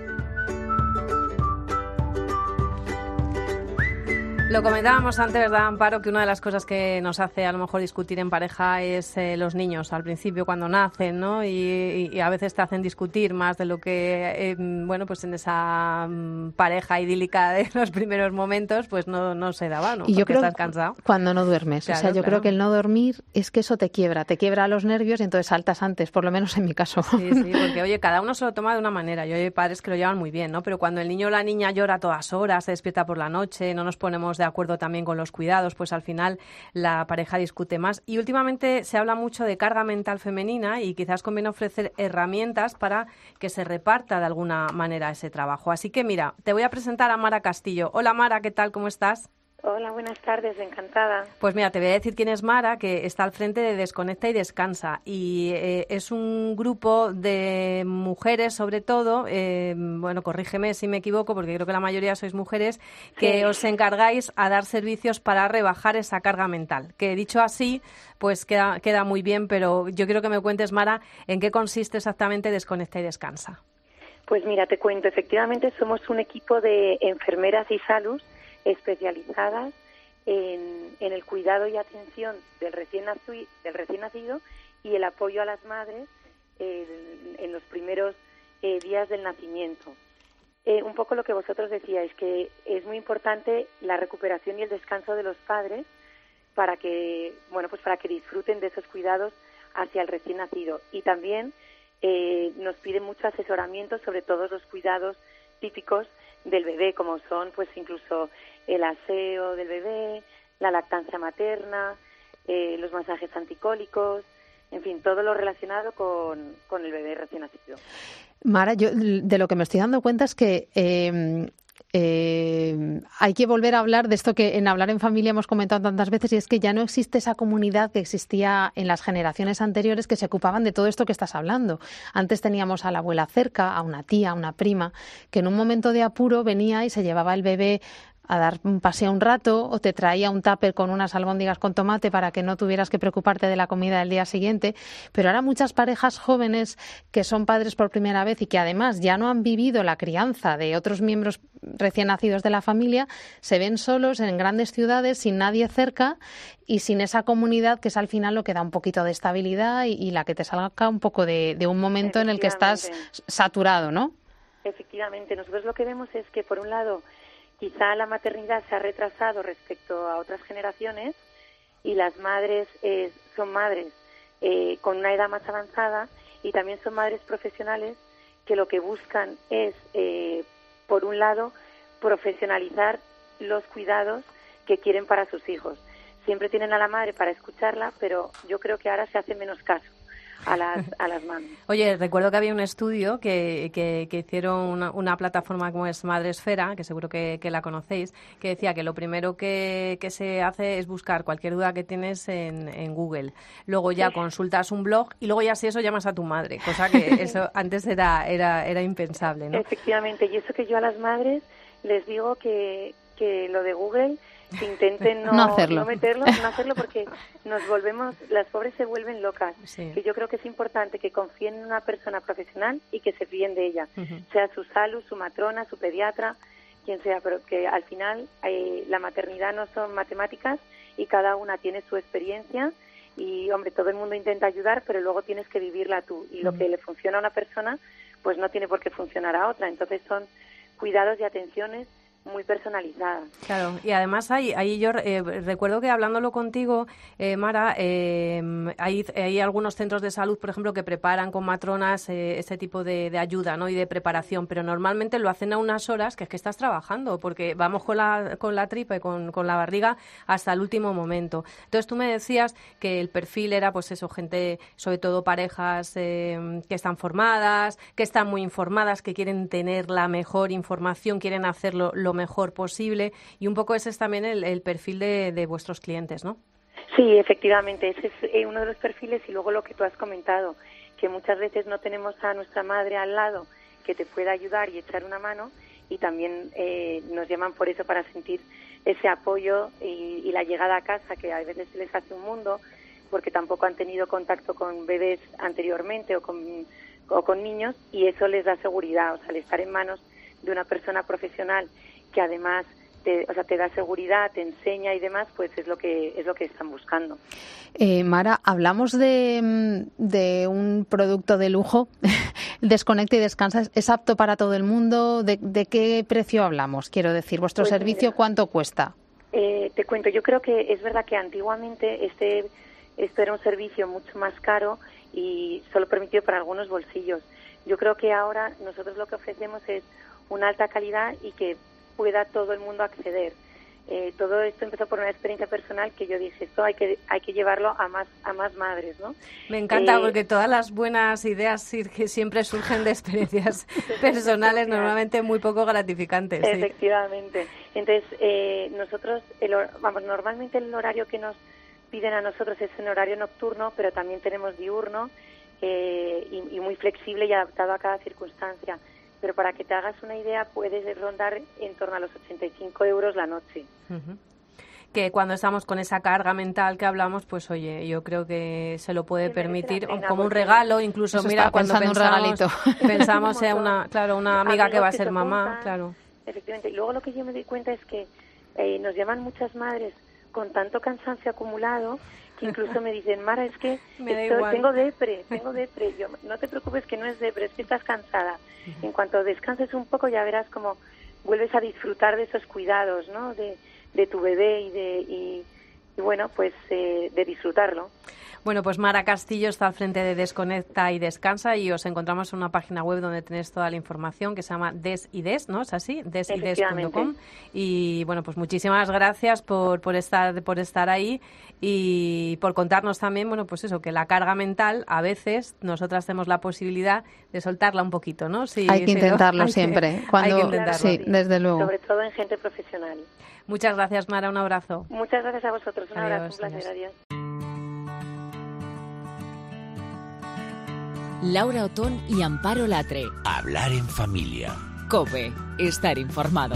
[SPEAKER 1] Lo comentábamos antes, ¿verdad, Amparo? Que una de las cosas que nos hace a lo mejor discutir en pareja es eh, los niños al principio cuando nacen, ¿no? Y, y, a veces te hacen discutir más de lo que, eh, bueno, pues en esa mm, pareja idílica de los primeros momentos, pues no, no se daba, ¿no?
[SPEAKER 2] Y yo
[SPEAKER 1] Porque
[SPEAKER 2] creo
[SPEAKER 1] estás cansado.
[SPEAKER 2] cuando no duermes. o sea, yo
[SPEAKER 1] claro.
[SPEAKER 2] creo que el no dormir es que eso te quiebra, te quiebra los nervios y entonces saltas antes, por lo menos en mi caso.
[SPEAKER 1] Sí, sí, porque oye, cada uno se lo toma de una manera. Yo hay padres que lo llevan muy bien, ¿no? Pero cuando el niño o la niña llora a todas horas, se despierta por la noche, no nos ponemos de acuerdo también con los cuidados, pues al final la pareja discute más. Y últimamente se habla mucho de carga mental femenina y quizás conviene ofrecer herramientas para que se reparta de alguna manera ese trabajo. Así que mira, te voy a presentar a Mara Castillo. Hola Mara, ¿qué tal? ¿Cómo estás?
[SPEAKER 8] Hola, buenas tardes, encantada.
[SPEAKER 1] Pues mira, te voy a decir quién es Mara, que está al frente de Desconecta y Descansa. Y eh, es un grupo de mujeres, sobre todo, eh, bueno, corrígeme si me equivoco, porque creo que la mayoría sois mujeres, que
[SPEAKER 8] Sí.
[SPEAKER 1] os encargáis a dar servicios para rebajar esa carga mental. Que dicho así, pues queda, queda muy bien, pero yo quiero que me cuentes, Mara, en qué consiste exactamente Desconecta y Descansa.
[SPEAKER 8] Pues mira, te cuento, efectivamente somos un equipo de enfermeras y salud especializadas en, el cuidado y atención del recién, naci- del recién nacido y el apoyo a las madres en, en los primeros eh, días del nacimiento. Eh, un poco lo que vosotros decíais, que es muy importante la recuperación y el descanso de los padres para que, bueno, pues para que disfruten de esos cuidados hacia el recién nacido. Y también eh, nos piden mucho asesoramiento sobre todos los cuidados típicos del bebé, como son, pues incluso el aseo del bebé, la lactancia materna, eh, los masajes anticólicos, en fin, todo lo relacionado con, con el bebé recién nacido.
[SPEAKER 2] Mara, yo de lo que me estoy dando cuenta es que eh, eh, hay que volver a hablar de esto que en Hablar en Familia hemos comentado tantas veces y es que ya no existe esa comunidad que existía en las generaciones anteriores que se ocupaban de todo esto que estás hablando. Antes teníamos a la abuela cerca, a una tía, a una prima, que en un momento de apuro venía y se llevaba el bebé a dar un paseo un rato o te traía un tupper con unas albóndigas con tomate para que no tuvieras que preocuparte de la comida del día siguiente. Pero ahora muchas parejas jóvenes que son padres por primera vez y que además ya no han vivido la crianza de otros miembros recién nacidos de la familia, se ven solos en grandes ciudades sin nadie cerca y sin esa comunidad que es al final lo que da un poquito de estabilidad y, y la que te salga un poco de, de un momento en el que estás saturado, ¿no?
[SPEAKER 8] Efectivamente, nosotros lo que vemos es que, por un lado, quizá la maternidad se ha retrasado respecto a otras generaciones y las madres eh, son madres eh, con una edad más avanzada y también son madres profesionales que lo que buscan es, eh, por un lado, profesionalizar los cuidados que quieren para sus hijos. Siempre tienen a la madre para escucharla, pero yo creo que ahora se hace menos caso a las, a las.
[SPEAKER 1] Oye, recuerdo que había un estudio que, que, que hicieron una, una plataforma como es Madresfera, que seguro que, que la conocéis, que decía que lo primero que, que se hace es buscar cualquier duda que tienes en, en Google. Luego ya consultas un blog y luego ya si eso llamas a tu madre, cosa que eso antes era, era, era impensable, ¿no?
[SPEAKER 8] Efectivamente, y eso que yo a las madres les digo que, que lo de Google intenten no,
[SPEAKER 2] No hacerlo.
[SPEAKER 8] meterlo, no hacerlo porque nos volvemos, las pobres se vuelven locas.
[SPEAKER 1] Sí.
[SPEAKER 8] Que yo creo que es importante que confíen en una persona profesional y que se fíen de ella, sea su salud, su matrona, su pediatra, quien sea, pero que al final eh, la maternidad no son matemáticas y cada una tiene su experiencia y hombre, todo el mundo intenta ayudar, pero luego tienes que vivirla tú y lo que le funciona a una persona, pues no tiene por qué funcionar a otra. Entonces son cuidados y atenciones muy personalizada.
[SPEAKER 1] Claro, y además hay, ahí yo eh, recuerdo que hablándolo contigo, eh, Mara, eh, hay, algunos centros de salud, por ejemplo, que preparan con matronas eh, ese tipo de, de, ayuda ¿no? y de preparación, pero normalmente lo hacen a unas horas que es que estás trabajando, porque vamos con la, con la tripa y con, con la barriga hasta el último momento. Entonces tú me decías que el perfil era, pues eso, gente, sobre todo parejas que están formadas, que están muy informadas, que quieren tener la mejor información, quieren hacerlo lo mejor posible. Y un poco ese es también el, el perfil de, vuestros clientes, ¿no?
[SPEAKER 8] Sí, efectivamente, ese es eh, uno de los perfiles. Y luego lo que tú has comentado, que muchas veces no tenemos a nuestra madre al lado que te pueda ayudar y echar una mano y también eh, nos llaman por eso para sentir ese apoyo y, y la llegada a casa que a veces se les hace un mundo porque tampoco han tenido contacto con bebés anteriormente o con, o con niños y eso les da seguridad, o sea, al estar en manos de una persona profesional que además te, o sea, te da seguridad, te enseña y demás, pues es lo que es lo que están buscando.
[SPEAKER 2] Eh, Mara, hablamos de, de, un producto de lujo, Desconecta y Descansa. ¿Es apto para todo el mundo? ¿De, de qué precio hablamos? Quiero decir, ¿vuestro pues servicio mira, cuánto cuesta?
[SPEAKER 8] Eh, te cuento, yo creo que es verdad que antiguamente este esto era un servicio mucho más caro y solo permitido para algunos bolsillos. Yo creo que ahora nosotros lo que ofrecemos es una alta calidad y que pueda todo el mundo acceder. Eh, todo esto empezó por una experiencia personal que yo dije esto hay que hay que llevarlo a más a más madres no
[SPEAKER 1] me encanta eh, porque todas las buenas ideas siempre surgen de experiencias personales normalmente muy poco gratificantes
[SPEAKER 8] efectivamente sí. entonces eh, nosotros el, vamos normalmente el horario que nos piden a nosotros es en horario nocturno pero también tenemos diurno eh, y, y muy flexible y adaptado a cada circunstancia pero para que te hagas una idea puedes rondar en torno a los 85 euros la noche.
[SPEAKER 1] Uh -huh. Que cuando estamos con esa carga mental que hablamos, pues oye, yo creo que se lo puede permitir pena, como un regalo, incluso
[SPEAKER 2] Eso
[SPEAKER 1] mira cuando pensamos,
[SPEAKER 2] un regalito.
[SPEAKER 1] pensamos en una, claro, una amiga que va a ser mamá, claro.
[SPEAKER 8] Efectivamente, y luego lo que yo me doy cuenta es que eh, nos llaman muchas madres con tanto cansancio acumulado incluso me dicen, Mara, es que tengo depre, tengo depre. Yo, no te preocupes que no es depre, es que estás cansada. En cuanto descanses un poco ya verás como vuelves a disfrutar de esos cuidados, ¿no? De, de tu bebé y de y, y bueno, pues eh, de disfrutarlo.
[SPEAKER 1] Bueno, pues Mara Castillo está al frente de Desconecta y Descansa y os encontramos en una página web donde tenéis toda la información que se llama Desides, ¿no? ¿Es así? Desides.com. Y bueno, pues muchísimas gracias por, por, estar, por estar ahí y por contarnos también, bueno, pues eso, que la carga mental a veces nosotras tenemos la posibilidad de soltarla un poquito, ¿no?
[SPEAKER 2] Si, hay que intentarlo
[SPEAKER 1] hay
[SPEAKER 2] siempre.
[SPEAKER 1] Que,
[SPEAKER 2] cuando,
[SPEAKER 1] hay que intentarlo.
[SPEAKER 2] Sí, desde luego.
[SPEAKER 8] Sobre todo en gente profesional.
[SPEAKER 1] Muchas gracias, Mara. Un abrazo.
[SPEAKER 8] Muchas gracias a vosotros. Un adiós, abrazo, un placer. Adiós. adiós.
[SPEAKER 3] Laura Otón y Amparo Latre.
[SPEAKER 4] Hablar en familia.
[SPEAKER 3] Cope, estar informado.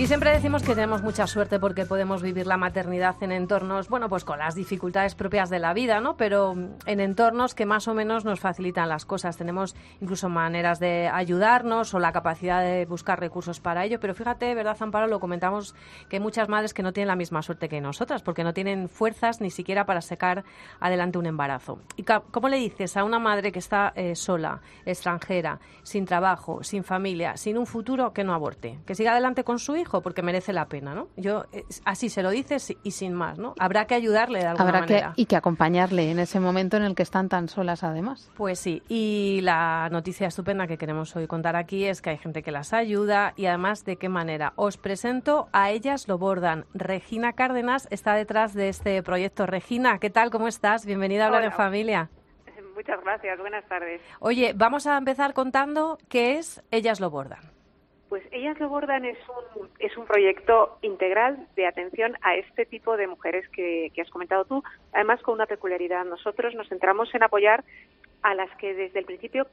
[SPEAKER 1] Y siempre decimos que tenemos mucha suerte porque podemos vivir la maternidad en entornos, bueno, pues con las dificultades propias de la vida, ¿no? Pero en entornos que más o menos nos facilitan las cosas. Tenemos incluso maneras de ayudarnos o la capacidad de buscar recursos para ello. Pero fíjate, ¿verdad, Amparo? Lo comentamos que hay muchas madres que no tienen la misma suerte que nosotras porque no tienen fuerzas ni siquiera para sacar adelante un embarazo. ¿Y cómo le dices a una madre que está eh, sola, extranjera, sin trabajo, sin familia, sin un futuro, que no aborte? Que siga adelante con su hijo porque merece la pena, ¿no? Yo así se lo dices y sin más, ¿no? Habrá que ayudarle de alguna
[SPEAKER 2] Habrá
[SPEAKER 1] manera.
[SPEAKER 2] Que, y que acompañarle en ese momento en el que están tan solas además.
[SPEAKER 1] Pues sí, y la noticia estupenda que queremos hoy contar aquí es que hay gente que las ayuda y además de qué manera. Os presento a ellas lo bordan. Regina Cárdenas está detrás de este proyecto. Regina, ¿qué tal? ¿Cómo estás? Bienvenida a Hablar
[SPEAKER 9] Hola.
[SPEAKER 1] en Familia.
[SPEAKER 9] Muchas gracias, buenas tardes.
[SPEAKER 1] Oye, vamos a empezar contando qué es Ellas lo bordan.
[SPEAKER 9] Pues Ellas lo bordan es un, es un proyecto integral de atención a este tipo de mujeres que, que has comentado tú, además con una peculiaridad. Nosotros nos centramos en apoyar a las que desde el principio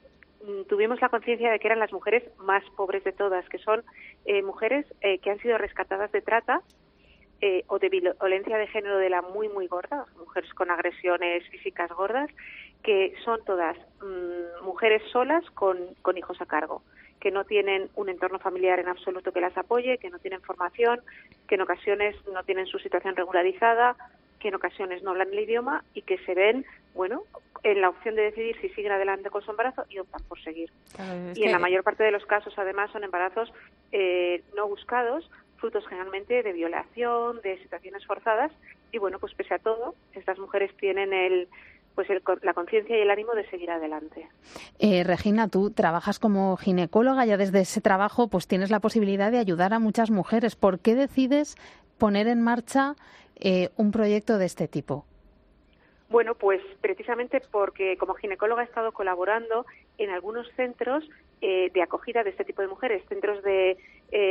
[SPEAKER 9] mm, tuvimos la conciencia de que eran las mujeres más pobres de todas, que son eh, mujeres eh, que han sido rescatadas de trata eh, o de violencia de género de la muy, muy gorda, mujeres con agresiones físicas gordas, que son todas mmm, mujeres solas con, con hijos a cargo que no tienen un entorno familiar en absoluto que las apoye, que no tienen formación, que en ocasiones no tienen su situación regularizada, que en ocasiones no hablan el idioma y que se ven, bueno, en la opción de decidir si siguen adelante con su embarazo y optan por seguir. y en la mayor parte de los casos, además, son embarazos eh, no buscados, frutos generalmente de violación, de situaciones forzadas. Y bueno, pues pese a todo, estas mujeres tienen el, pues la conciencia y el ánimo de seguir adelante.
[SPEAKER 2] Eh, Regina, tú trabajas como ginecóloga, ya desde ese trabajo pues tienes la posibilidad de ayudar a muchas mujeres. ¿Por qué decides poner en marcha eh, un proyecto de este tipo?
[SPEAKER 9] Bueno, pues precisamente porque como ginecóloga he estado colaborando en algunos centros eh, de acogida de este tipo de mujeres, centros de, eh,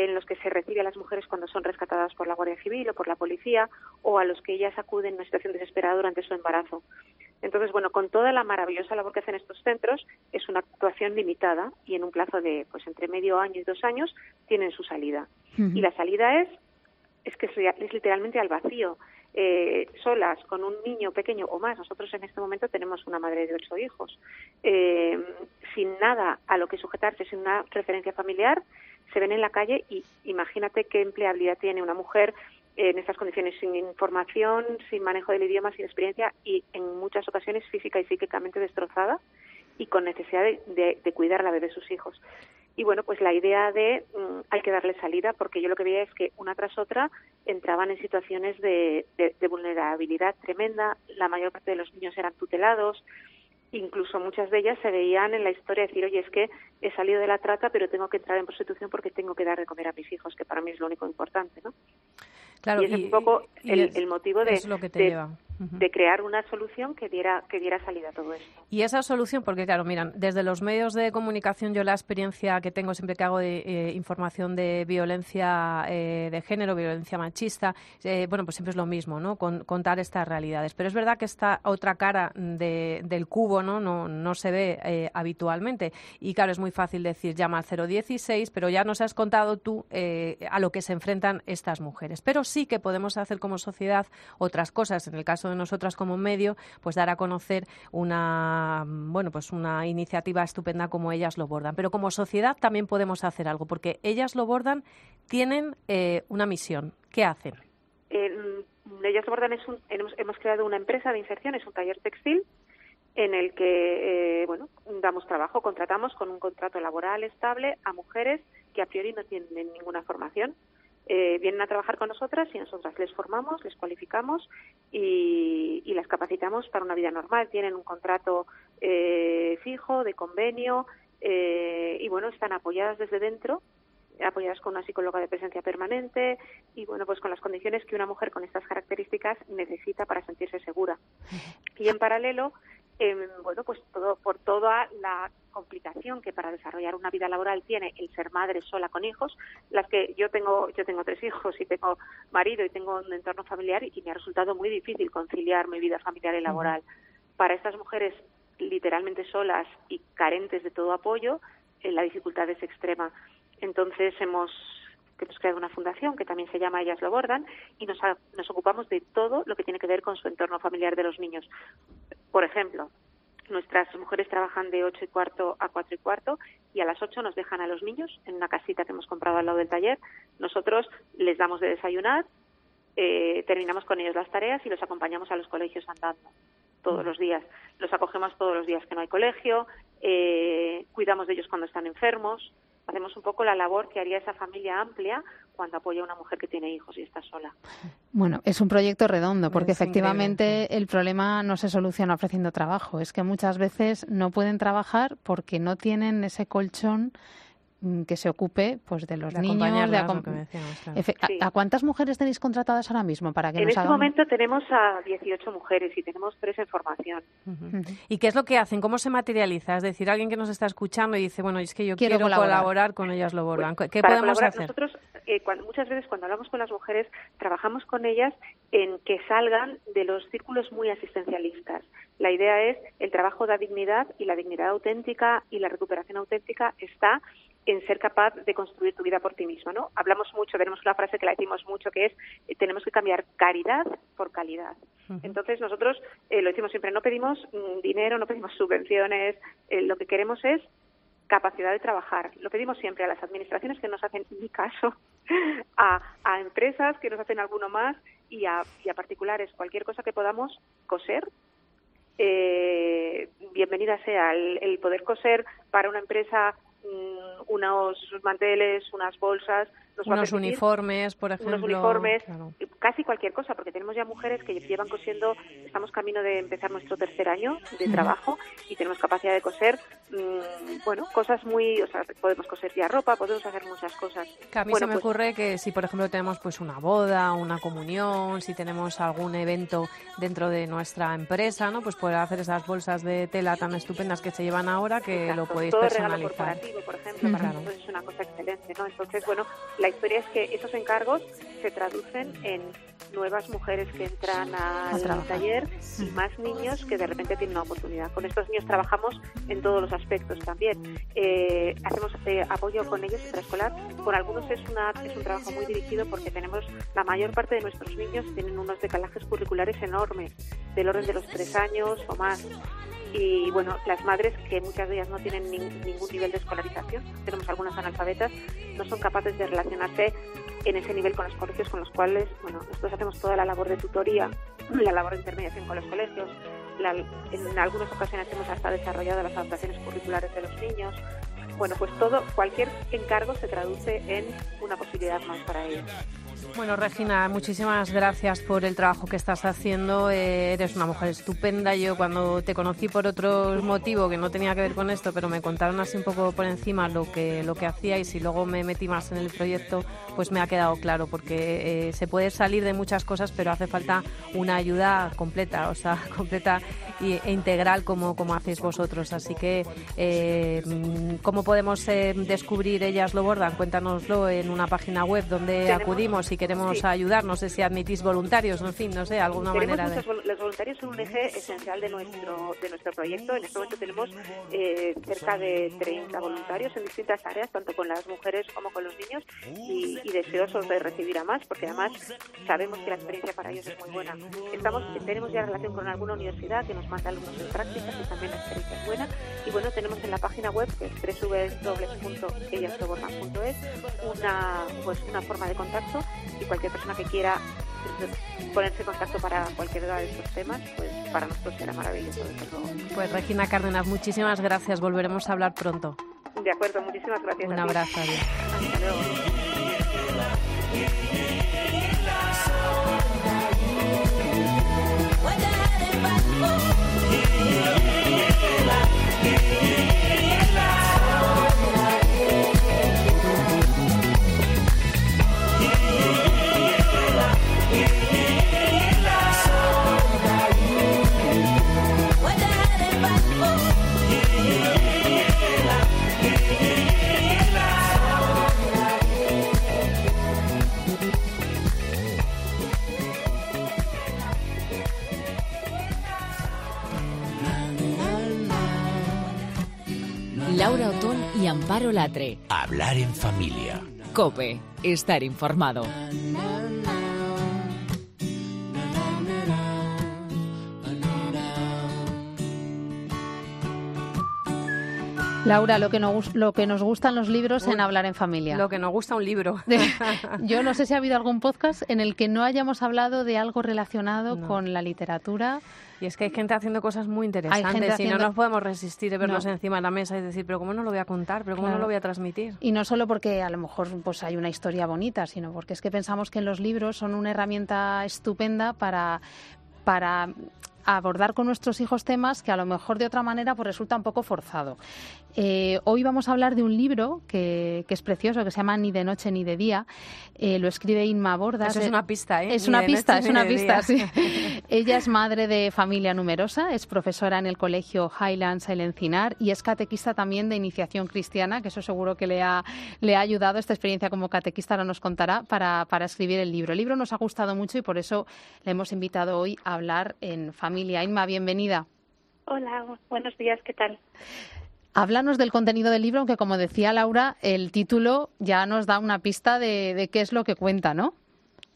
[SPEAKER 9] en los que se recibe a las mujeres cuando son rescatadas por la Guardia Civil o por la policía o a los que ellas acuden en una situación desesperada durante su embarazo. Entonces, bueno, con toda la maravillosa labor que hacen estos centros, es una actuación limitada y en un plazo de, pues, entre medio año y dos años tienen su salida. Y la salida es, es que es literalmente al vacío. Eh, solas con un niño pequeño o más, nosotros en este momento tenemos una madre de ocho hijos, eh, sin nada a lo que sujetarse, sin una referencia familiar, se ven en la calle y imagínate qué empleabilidad tiene una mujer en estas condiciones sin información, sin manejo del idioma, sin experiencia y en muchas ocasiones física y psíquicamente destrozada y con necesidad de, de cuidar a la vez de sus hijos. Y bueno, pues la idea de mm, hay que darle salida, porque yo lo que veía es que una tras otra entraban en situaciones de, de, vulnerabilidad tremenda, la mayor parte de los niños eran tutelados, incluso muchas de ellas se veían en la historia de decir, oye, es que he salido de la trata, pero tengo que entrar en prostitución porque tengo que dar de comer a mis hijos, que para mí es lo único importante, ¿no?
[SPEAKER 1] Claro,
[SPEAKER 9] y es un poco el, motivo de,
[SPEAKER 1] lo que te lleva
[SPEAKER 9] de crear una solución que diera, que diera salida a todo esto.
[SPEAKER 1] Y esa solución, porque claro, miran, desde los medios de comunicación yo la experiencia que tengo siempre que hago de eh, información de violencia eh, de género, violencia machista, eh, bueno, pues siempre es lo mismo, ¿no? contar estas realidades. Pero es verdad que esta otra cara del cubo, ¿no? No, no se ve habitualmente. Y claro, es muy fácil decir llama al 016, pero ya nos has contado tú a lo que se enfrentan estas mujeres. Pero sí que podemos hacer como sociedad otras cosas. En el caso de nosotras como medio, pues dar a conocer una, bueno, pues una iniciativa estupenda como ellas lo bordan. Pero como sociedad también podemos hacer algo, porque ellas lo bordan, tienen eh, una misión. ¿Qué hacen?
[SPEAKER 9] ellas lo bordan es un, hemos, creado una empresa de inserción, es un taller textil en el que eh, bueno damos trabajo, contratamos con un contrato laboral estable a mujeres que a priori no tienen ninguna formación eh, vienen a trabajar con nosotras y nosotras les formamos, les cualificamos y, las capacitamos para una vida normal. Tienen un contrato eh, fijo, de convenio eh, y bueno, están apoyadas desde dentro apoyadas con una psicóloga de presencia permanente y bueno pues con las condiciones que una mujer con estas características necesita para sentirse segura y en paralelo eh, bueno, pues todo, por toda la complicación que para desarrollar una vida laboral tiene el ser madre sola con hijos, las que yo tengo, yo tengo tres hijos y tengo marido y tengo un entorno familiar y me ha resultado muy difícil conciliar mi vida familiar y laboral. Para estas mujeres literalmente solas y carentes de todo apoyo, eh, la dificultad es extrema. Entonces hemos hemos creado una fundación que también se llama Ellas lo bordan y nos, nos ocupamos de todo lo que tiene que ver con su entorno familiar de los niños. Por ejemplo, nuestras mujeres trabajan de ocho y cuarto a cuatro y cuarto y a las ocho nos dejan a los niños en una casita que hemos comprado al lado del taller. Nosotros les damos de desayunar, eh, terminamos con ellos las tareas y los acompañamos a los colegios andando todos los días. Los acogemos todos los días que no hay colegio, eh, cuidamos de ellos cuando están enfermos, hacemos un poco la labor que haría esa familia amplia cuando apoya a una mujer que tiene hijos y está sola.
[SPEAKER 2] Bueno, es un proyecto redondo porque efectivamente el problema no se soluciona ofreciendo trabajo. Es que muchas veces no pueden trabajar porque no tienen ese colchón que se ocupe pues de los niños de ¿A, cuántas mujeres tenéis contratadas ahora mismo para que
[SPEAKER 9] en
[SPEAKER 2] este
[SPEAKER 9] momento tenemos a 18 mujeres y tenemos tres en formación.
[SPEAKER 1] Y qué es lo que hacen cómo se materializa es decir alguien que nos está escuchando y dice bueno es que yo quiero, colaborar. con ellas lo bordan pues, qué podemos hacer
[SPEAKER 9] nosotros eh, muchas veces cuando hablamos con las mujeres trabajamos con ellas en que salgan de los círculos muy asistencialistas la idea es el trabajo da dignidad y la dignidad auténtica y la recuperación auténtica está en ser capaz de construir tu vida por ti mismo, ¿no? Hablamos mucho, tenemos una frase que la decimos mucho que es eh, tenemos que cambiar caridad por calidad. Entonces nosotros eh, lo decimos siempre, no pedimos mm, dinero, no pedimos subvenciones, eh, lo que queremos es capacidad de trabajar. Lo pedimos siempre a las administraciones que nos hacen ni caso, a, a empresas que nos hacen alguno más y a, y a particulares. Cualquier cosa que podamos coser, eh, bienvenida sea. El, el poder coser para una empresa mm, unos manteles, unas bolsas, nos va a
[SPEAKER 1] Unos uniformes, por ejemplo.
[SPEAKER 9] unos uniformes,
[SPEAKER 1] claro.
[SPEAKER 9] casi cualquier cosa, porque tenemos ya mujeres que llevan cosiendo, estamos camino de empezar nuestro tercer año de trabajo y tenemos capacidad de coser, mm, bueno, cosas muy, o sea, podemos coser ya ropa, podemos hacer muchas cosas.
[SPEAKER 1] Que a mí
[SPEAKER 9] Bueno,
[SPEAKER 1] se me
[SPEAKER 9] pues,
[SPEAKER 1] ocurre que si, por ejemplo, tenemos pues una boda, una comunión, si tenemos algún evento dentro de nuestra empresa, ¿no? Pues poder hacer esas bolsas de tela tan estupendas que se llevan ahora que lo podéis
[SPEAKER 9] todo regalo
[SPEAKER 1] personalizar.
[SPEAKER 9] corporativo, por ejemplo, para
[SPEAKER 1] Claro.
[SPEAKER 9] nosotros es una cosa excelente, ¿no? Entonces, bueno, la historia es que esos encargos se traducen en nuevas mujeres que entran al taller y más niños que de repente tienen una oportunidad. Con estos niños trabajamos en todos los aspectos también. Eh, hacemos eh, apoyo con ellos extraescolar. Con algunos es, una, es un trabajo muy dirigido porque tenemos la mayor parte de nuestros niños tienen unos decalajes curriculares enormes, del orden de los tres años o más y bueno, las madres que muchas de ellas no tienen nin- ningún nivel de escolarización, tenemos algunas analfabetas, no son capaces de relacionarse en ese nivel con los colegios con los cuales, bueno, nosotros hacemos toda la labor de tutoría, la labor de intermediación con los colegios, la- en algunas ocasiones hemos hasta desarrollado las adaptaciones curriculares de los niños. Bueno, pues todo, cualquier encargo se traduce en una posibilidad más para ellos.
[SPEAKER 1] Bueno, Regina, muchísimas gracias por el trabajo que estás haciendo. Eh, eres una mujer estupenda. Yo cuando te conocí por otro motivo que no tenía que ver con esto, pero me contaron así un poco por encima lo que lo que hacíais y luego me metí más en el proyecto, pues me ha quedado claro porque eh, se puede salir de muchas cosas, pero hace falta una ayuda completa, o sea, completa e integral como como hacéis vosotros. Así que eh, mm, cómo podemos eh, descubrir ellas lo bordan. Cuéntanoslo en una página web donde acudimos si queremos
[SPEAKER 9] sí.
[SPEAKER 1] ayudar. No sé si admitís voluntarios, en fin, no sé, alguna
[SPEAKER 9] Tenemos
[SPEAKER 1] manera de.
[SPEAKER 9] muchos vol- los voluntarios son un eje esencial de nuestro de nuestro proyecto. En este momento tenemos eh, cerca de 30 voluntarios en distintas áreas, tanto con las mujeres como con los niños, y, y deseosos de recibir a más, porque además sabemos que la experiencia para ellos es muy buena. Estamos tenemos ya relación con alguna universidad que nos manda alumnos en prácticas y también la experiencia es buena. Y bueno, tenemos en la página web que es www.ellasobordan.es una pues una forma de contacto y cualquier persona que quiera ponerse en contacto para cualquiera de estos temas, pues para nosotros será maravilloso. desde luego.
[SPEAKER 1] Pues Regina Cárdenas, muchísimas gracias. Volveremos a hablar pronto.
[SPEAKER 9] De acuerdo, muchísimas gracias.
[SPEAKER 1] Un
[SPEAKER 9] a ti.
[SPEAKER 1] abrazo. adiós.
[SPEAKER 9] Hasta luego.
[SPEAKER 3] Amparo Latre.
[SPEAKER 4] Hablar en familia.
[SPEAKER 3] Cope, estar informado.
[SPEAKER 2] Laura, lo que, nos, lo que nos gustan los libros en hablar en familia.
[SPEAKER 1] Lo que nos gusta un libro.
[SPEAKER 2] Yo no sé si ha habido algún podcast en el que no hayamos hablado de algo relacionado
[SPEAKER 1] No.
[SPEAKER 2] con la literatura.
[SPEAKER 1] Y es que hay gente haciendo cosas muy interesantes
[SPEAKER 2] gente
[SPEAKER 1] y
[SPEAKER 2] haciendo-
[SPEAKER 1] no nos podemos resistir de verlos
[SPEAKER 2] No.
[SPEAKER 1] encima de la mesa y decir, pero ¿cómo no lo voy a contar? ¿Pero cómo no lo voy a transmitir?
[SPEAKER 2] Y no solo porque a lo mejor pues hay una historia bonita, sino porque es que pensamos que los libros son una herramienta estupenda para, para abordar con nuestros hijos temas que a lo mejor de otra manera pues resulta un poco forzado. Eh, hoy vamos a hablar de un libro que, que es precioso, que se llama Ni de noche ni de día. Eh, lo escribe Inma Bordas.
[SPEAKER 1] Eso es una pista, ¿eh?
[SPEAKER 2] Es una pista, es una pista, sí. Ella es madre de familia numerosa, es profesora en el colegio Highlands El Encinar y es catequista también de iniciación cristiana, que eso seguro que le ha, le ha ayudado esta experiencia como catequista, ahora nos contará, para, para escribir el libro. El libro nos ha gustado mucho y por eso le hemos invitado hoy a hablar en familia. Inma, bienvenida.
[SPEAKER 10] Hola, buenos días, ¿qué tal?
[SPEAKER 2] Háblanos del contenido del libro, aunque como decía Laura, el título ya nos da una pista de, de qué es lo que cuenta, ¿no?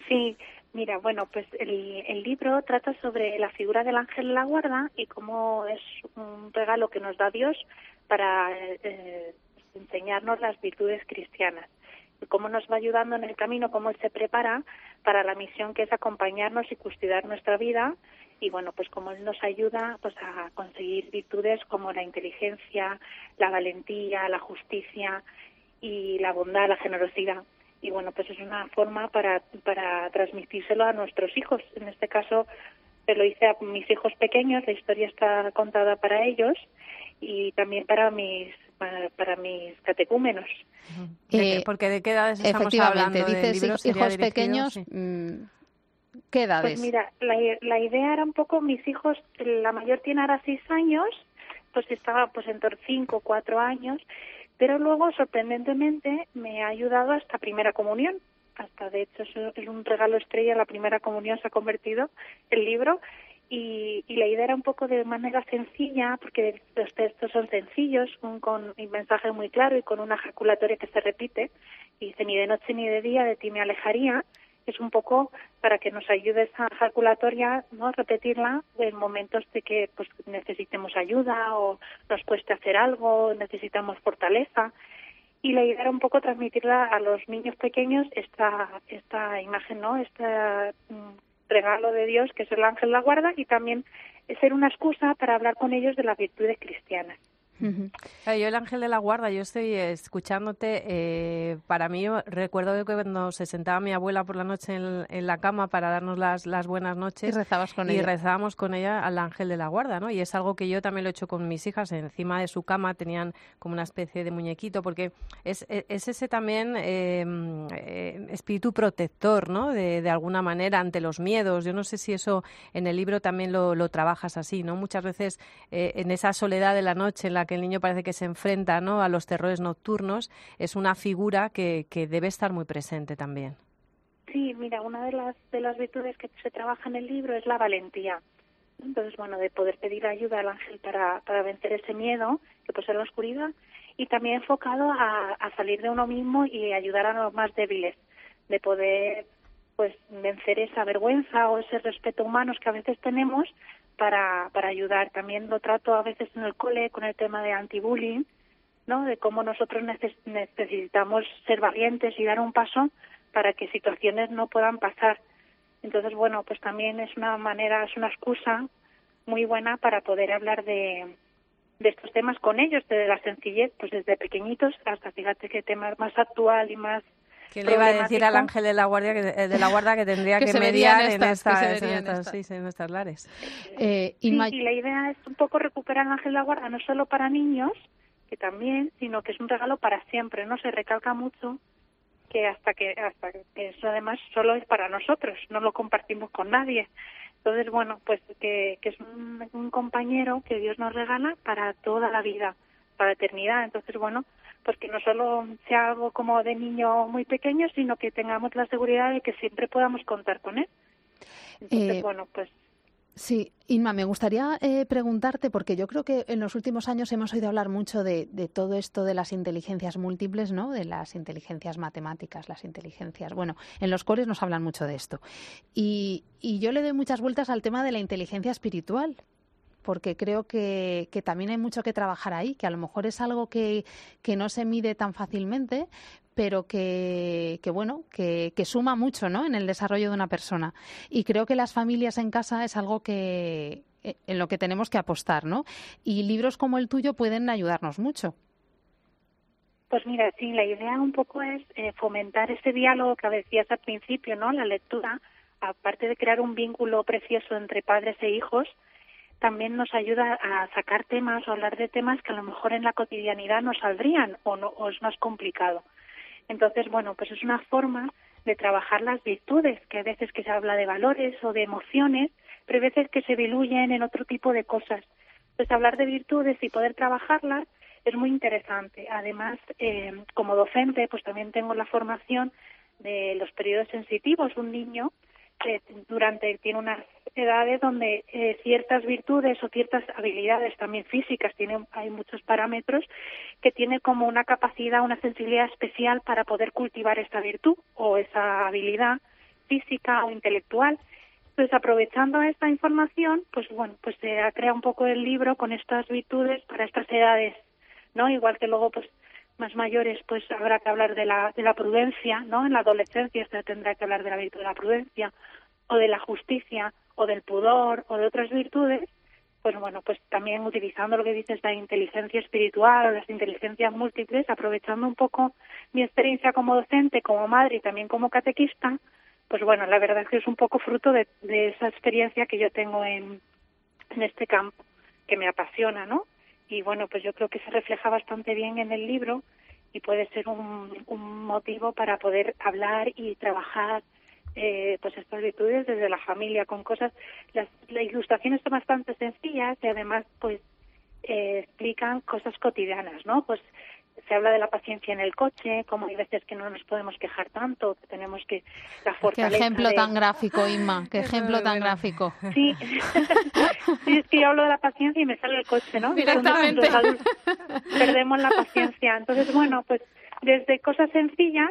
[SPEAKER 10] Sí, mira, bueno, pues el, el libro trata sobre la figura del ángel de la guarda y cómo es un regalo que nos da Dios para eh, enseñarnos las virtudes cristianas cómo nos va ayudando en el camino, cómo él se prepara para la misión que es acompañarnos y custodiar nuestra vida y bueno, pues cómo él nos ayuda pues a conseguir virtudes como la inteligencia, la valentía, la justicia y la bondad, la generosidad. Y bueno, pues es una forma para, para transmitírselo a nuestros hijos. En este caso, se lo hice a mis hijos pequeños, la historia está contada para ellos y también para mis para, mis catecúmenos.
[SPEAKER 1] Eh, porque de qué edades estamos hablando.
[SPEAKER 2] dices hijos pequeños. Mm, ¿Qué edades?
[SPEAKER 10] Pues mira, la, idea era un poco mis hijos, la mayor tiene ahora seis años, pues estaba pues entre cinco o cuatro años, pero luego sorprendentemente me ha ayudado hasta primera comunión. Hasta de hecho es un regalo estrella, la primera comunión se ha convertido el libro y, la idea era un poco de manera sencilla, porque los textos son sencillos, con un mensaje muy claro y con una ejaculatoria que se repite. Y dice, ni de noche ni de día de ti me alejaría. Es un poco para que nos ayude esa ejaculatoria, ¿no? repetirla en momentos de que pues necesitemos ayuda o nos cueste hacer algo, necesitamos fortaleza. Y la idea era un poco transmitirla a los niños pequeños esta, esta imagen, ¿no? Esta mm, regalo de Dios, que es el ángel la guarda, y también ser una excusa para hablar con ellos de las virtudes cristianas.
[SPEAKER 1] Yo el ángel de la guarda, yo estoy escuchándote. Eh, para mí, recuerdo que cuando se sentaba mi abuela por la noche en, la cama para darnos las, las buenas noches.
[SPEAKER 2] Y rezabas con
[SPEAKER 1] y
[SPEAKER 2] ella.
[SPEAKER 1] rezábamos con ella al ángel de la guarda, ¿no? Y es algo que yo también lo he hecho con mis hijas. Encima de su cama tenían como una especie de muñequito, porque es, es ese también em, eh, espíritu protector, ¿no? De, de, alguna manera ante los miedos. Yo no sé si eso en el libro también lo, lo trabajas así, ¿no? Muchas veces eh, en esa soledad de la noche en la que el niño parece que se enfrenta ¿no? a los terrores nocturnos, es una figura que, que debe estar muy presente también.
[SPEAKER 10] Sí, mira, una de las, de las virtudes que se trabaja en el libro es la valentía. Entonces, bueno, de poder pedir ayuda al ángel para, para vencer ese miedo que puede ser la oscuridad y también enfocado a, a salir de uno mismo y ayudar a los más débiles, de poder pues vencer esa vergüenza o ese respeto humano que a veces tenemos para, para ayudar. También lo trato a veces en el cole con el tema de anti-bullying, ¿no? De cómo nosotros necesitamos ser valientes y dar un paso para que situaciones no puedan pasar. Entonces, bueno, pues también es una manera, es una excusa muy buena para poder hablar de, de estos temas con ellos, desde la sencillez, pues desde pequeñitos hasta, fíjate qué tema más actual y más
[SPEAKER 1] ¿Quién le iba a decir al ángel de la guardia que, de la guarda que tendría que, mediar en, estas, en, estas, lares?
[SPEAKER 10] Eh, y, la idea es un poco recuperar al ángel de la guarda no solo para niños, que también, sino que es un regalo para siempre. No se recalca mucho que hasta que hasta que eso además solo es para nosotros, no lo compartimos con nadie. Entonces, bueno, pues que, que es un, un compañero que Dios nos regala para toda la vida, para la eternidad. Entonces, bueno, pues que no solo sea algo como de niño muy pequeño, sino que tengamos la seguridad de que siempre podamos contar con él. Entonces, eh, bueno, pues
[SPEAKER 2] Sí, Inma, me gustaría eh, preguntarte, porque yo creo que en los últimos años hemos oído hablar mucho de, de, todo esto de las inteligencias múltiples, ¿no? De las inteligencias matemáticas, las inteligencias. Bueno, en los cores nos hablan mucho de esto. Y, y yo le doy muchas vueltas al tema de la inteligencia espiritual, porque creo que, que, también hay mucho que trabajar ahí, que a lo mejor es algo que, que no se mide tan fácilmente, pero que, bueno, que, que, suma mucho ¿no? en el desarrollo de una persona. Y creo que las familias en casa es algo que eh, en lo que tenemos que apostar, ¿no? Y libros como el tuyo pueden ayudarnos mucho.
[SPEAKER 10] Pues mira, sí, la idea un poco es eh, fomentar ese diálogo que decías al principio, ¿no? La lectura, aparte de crear un vínculo precioso entre padres e hijos, también nos ayuda a sacar temas o hablar de temas que a lo mejor en la cotidianidad no saldrían o, no, o es más complicado. Entonces, bueno, pues es una forma de trabajar las virtudes, que a veces que se habla de valores o de emociones, pero hay veces que se diluyen en otro tipo de cosas. Entonces, hablar de virtudes y poder trabajarlas es muy interesante. Además, eh, como docente, pues también tengo la formación de los periodos sensitivos. Un niño que durante tiene unas edades donde eh, ciertas virtudes o ciertas habilidades también físicas tiene hay muchos parámetros que tiene como una capacidad una sensibilidad especial para poder cultivar esta virtud o esa habilidad física o intelectual entonces aprovechando esta información pues bueno pues se crea un poco el libro con estas virtudes para estas edades ¿no? Igual que luego, pues, más mayores, pues habrá que hablar de la, de la prudencia, ¿no? En la adolescencia se tendrá que hablar de la virtud de la prudencia, o de la justicia, o del pudor, o de otras virtudes, pues bueno, pues también utilizando lo que dices, la inteligencia espiritual o las inteligencias múltiples, aprovechando un poco mi experiencia como docente, como madre y también como catequista, pues bueno, la verdad es que es un poco fruto de, de esa experiencia que yo tengo en, en este campo, que me apasiona, ¿no? Y bueno, pues yo creo que se refleja bastante bien en el libro y puede ser un, un motivo para poder hablar y trabajar eh, pues estas virtudes desde la familia con cosas. Las, las ilustraciones son bastante sencillas y además pues eh, explican cosas cotidianas no pues se habla de la paciencia en el coche como hay veces que no nos podemos quejar tanto que tenemos que la fortaleza
[SPEAKER 2] qué ejemplo
[SPEAKER 10] de-
[SPEAKER 2] tan gráfico Inma qué ejemplo tan gráfico
[SPEAKER 10] Sí. sí, es que yo hablo de la paciencia y me sale el coche, ¿no?
[SPEAKER 2] Directamente.
[SPEAKER 10] Perdemos la paciencia. Entonces, bueno, pues desde cosas sencillas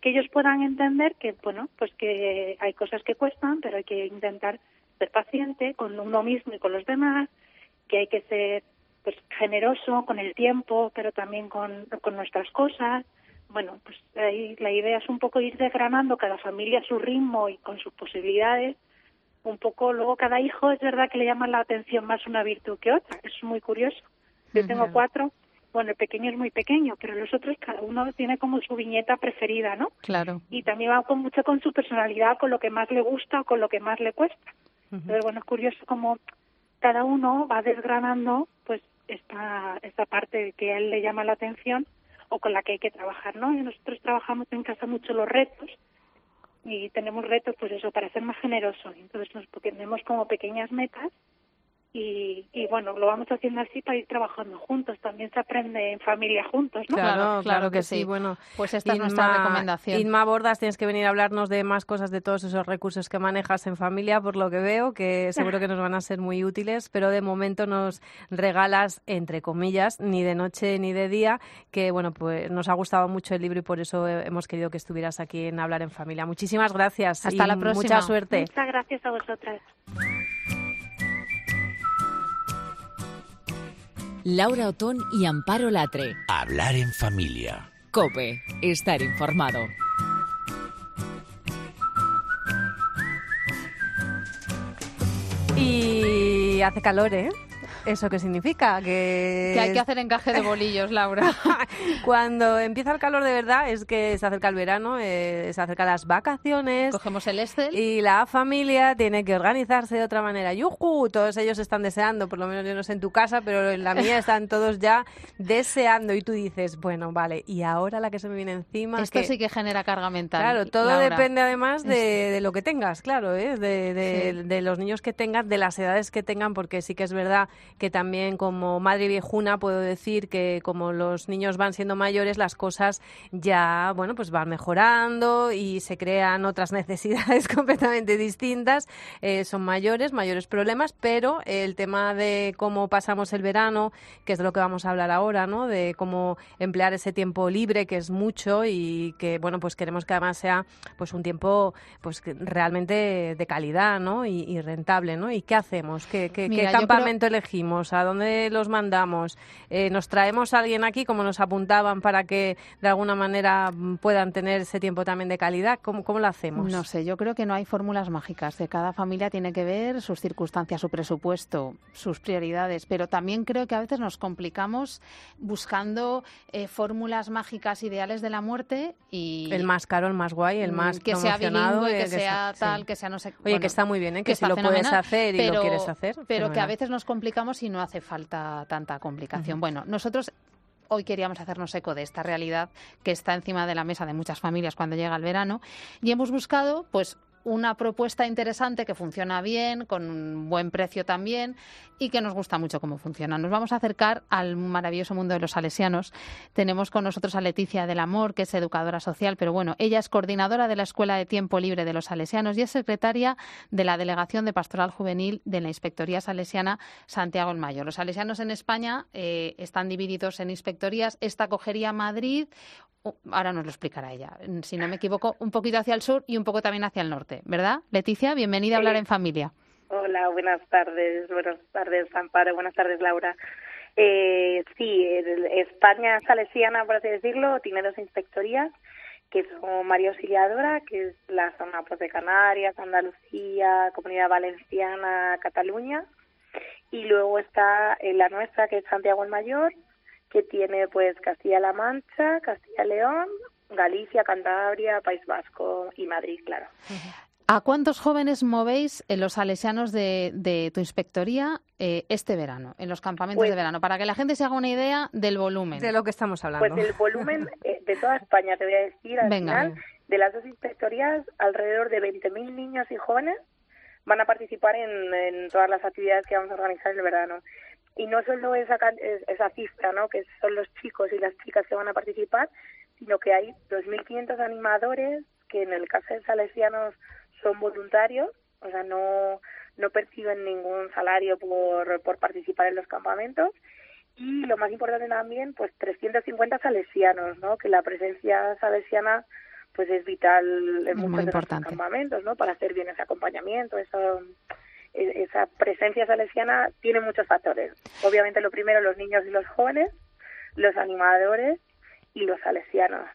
[SPEAKER 10] que ellos puedan entender que, bueno, pues que hay cosas que cuestan, pero hay que intentar ser paciente con uno mismo y con los demás, que hay que ser pues generoso con el tiempo, pero también con, con nuestras cosas. Bueno, pues ahí la idea es un poco ir desgranando cada familia a su ritmo y con sus posibilidades. Un poco luego cada hijo es verdad que le llama la atención más una virtud que otra es muy curioso. Yo tengo cuatro. Bueno el pequeño es muy pequeño pero los otros cada uno tiene como su viñeta preferida no
[SPEAKER 2] claro.
[SPEAKER 10] Y también va con mucho con su personalidad con lo que más le gusta o con lo que más le cuesta. Entonces bueno es curioso como cada uno va desgranando esta esta parte que a él le llama la atención o con la que hay que trabajar no y nosotros trabajamos en casa mucho los retos y tenemos retos pues eso para ser más generosos. Entonces nos ponemos como pequeñas metas y, y bueno lo vamos haciendo así para ir trabajando juntos también se aprende en familia juntos no
[SPEAKER 1] Claro, claro, que, sí. Bueno,
[SPEAKER 2] Pues esta es nuestra recomendación.
[SPEAKER 1] Inma Bordas, tienes que venir a hablarnos de más cosas de todos esos recursos que manejas en familia, por lo que veo, que seguro que nos van a ser muy útiles, pero de momento nos regalas, entre comillas, ni de noche ni de día, que bueno, pues nos ha gustado mucho el libro y por eso hemos querido que estuvieras aquí en Hablar en Familia. Muchísimas gracias.
[SPEAKER 2] Hasta
[SPEAKER 1] y
[SPEAKER 2] la próxima.
[SPEAKER 1] Mucha suerte.
[SPEAKER 10] muchas gracias a vosotras
[SPEAKER 3] Laura Otón y Amparo Latre.
[SPEAKER 4] Hablar en familia.
[SPEAKER 3] Cope, estar informado.
[SPEAKER 1] Y hace calor, ¿eh? ¿Eso qué significa? Que,
[SPEAKER 2] que hay que hacer encaje de bolillos Laura
[SPEAKER 1] Cuando empieza el calor de verdad es que se acerca el verano, eh, se acercan las vacaciones.
[SPEAKER 2] Cogemos el Excel.
[SPEAKER 1] Y la familia tiene que organizarse de otra manera. ¡Yujú! Todos ellos están deseando, por lo menos yo no sé en tu casa, pero en la mía están todos ya deseando. Y tú dices, bueno, vale, y ahora la que se me viene encima.
[SPEAKER 2] esto
[SPEAKER 1] que-
[SPEAKER 2] sí que genera carga mental
[SPEAKER 1] Claro, todo
[SPEAKER 2] Laura.
[SPEAKER 1] depende además de, de lo que tengas, claro, ¿eh? de, de-
[SPEAKER 2] Sí.
[SPEAKER 1] de los niños que tengas, de las edades que tengan, porque sí que es verdad que también como madre viejuna puedo decir que como los niños van siendo mayores, las cosas ya, bueno, pues van mejorando y se crean otras necesidades completamente distintas. Eh, son mayores, mayores problemas, pero el tema de cómo pasamos el verano, que es de lo que vamos a hablar ahora, ¿no? De cómo emplear ese tiempo libre, que es mucho y que, bueno, pues queremos que además sea pues un tiempo pues realmente de calidad, ¿no? Y, y rentable, ¿no? ¿Y qué hacemos? ¿Qué, qué- qué
[SPEAKER 2] Mira, yo creo-
[SPEAKER 1] campamento elegimos? ¿A dónde los mandamos? Eh, ¿Nos traemos a alguien aquí, como nos apuntaban, para que de alguna manera puedan tener ese tiempo también de calidad? ¿Cómo, cómo lo hacemos?
[SPEAKER 2] No sé, yo creo que no hay fórmulas mágicas. De cada familia tiene que ver sus circunstancias, su presupuesto, sus prioridades. Pero también creo que a veces nos complicamos buscando eh, fórmulas mágicas ideales de la muerte y
[SPEAKER 1] El más caro, el más guay, el
[SPEAKER 2] Mm,
[SPEAKER 1] más
[SPEAKER 2] que sea bilingüe,
[SPEAKER 1] eh,
[SPEAKER 2] que sea
[SPEAKER 1] sí.
[SPEAKER 2] tal, que sea no sé.
[SPEAKER 1] Oye,
[SPEAKER 2] bueno,
[SPEAKER 1] que está muy bien, ¿eh? que, si
[SPEAKER 2] está
[SPEAKER 1] lo puedes
[SPEAKER 2] fenomenal,
[SPEAKER 1] hacer y
[SPEAKER 2] pero-
[SPEAKER 1] lo quieres hacer.
[SPEAKER 2] Pero que a
[SPEAKER 1] fenomenal.
[SPEAKER 2] veces nos complicamos y no hace falta tanta complicación. Bueno, nosotros hoy queríamos hacernos eco de esta realidad que está encima de la mesa de muchas familias cuando llega el verano y hemos buscado, pues, una propuesta interesante que funciona bien, con un buen precio también y que nos gusta mucho cómo funciona. Nos vamos a acercar al maravilloso mundo de los salesianos. Tenemos con nosotros a Leticia del Amor, que es educadora social, pero bueno, ella es coordinadora de la Escuela de Tiempo Libre de los Salesianos y es secretaria de la Delegación de Pastoral Juvenil de la Inspectoría Salesiana Santiago el Mayor. Los salesianos en España eh, están divididos en inspectorías. Esta cogería Madrid, ahora nos lo explicará ella, si no me equivoco, un poquito hacia el sur y un poco también hacia el norte, ¿verdad? Leticia, bienvenida a hablar en familia.
[SPEAKER 11] Hola, buenas tardes. Buenas tardes, Amparo. Buenas tardes, Laura.
[SPEAKER 12] Eh, sí, España salesiana, por así decirlo, tiene dos inspectorías, que son María Auxiliadora, que es la zona pues, de Canarias, Andalucía, Comunidad Valenciana, Cataluña, y luego está eh, la nuestra, que es Santiago el Mayor, que tiene pues Castilla-La Mancha, Castilla-León, Galicia, Cantabria, País Vasco y Madrid, claro.
[SPEAKER 2] ¿A cuántos jóvenes movéis en los salesianos de, de tu inspectoría eh, este verano, en los campamentos
[SPEAKER 12] Pues-
[SPEAKER 2] de verano? Para que la gente se haga una idea del volumen.
[SPEAKER 1] De lo que estamos hablando.
[SPEAKER 12] Pues el volumen eh, de toda España, te voy a decir, al
[SPEAKER 2] Venga.
[SPEAKER 12] final, de las dos inspectorías, alrededor de 20.000 niños y jóvenes van a participar en, en todas las actividades que vamos a organizar el verano. Y no solo esa, esa cifra, ¿no? que son los chicos y las chicas que van a participar, sino que hay 2.500 animadores que en el caso de salesianos son voluntarios, o sea, no, no perciben ningún salario por, por participar en los campamentos. Y lo más importante también, pues 350 salesianos, ¿no? Que la presencia salesiana pues es vital en muchos de
[SPEAKER 2] importante.
[SPEAKER 12] campamentos, ¿no? Para hacer bien ese acompañamiento, eso, e- esa presencia salesiana tiene muchos factores. Obviamente lo primero los niños y los jóvenes, los animadores y los salesianos.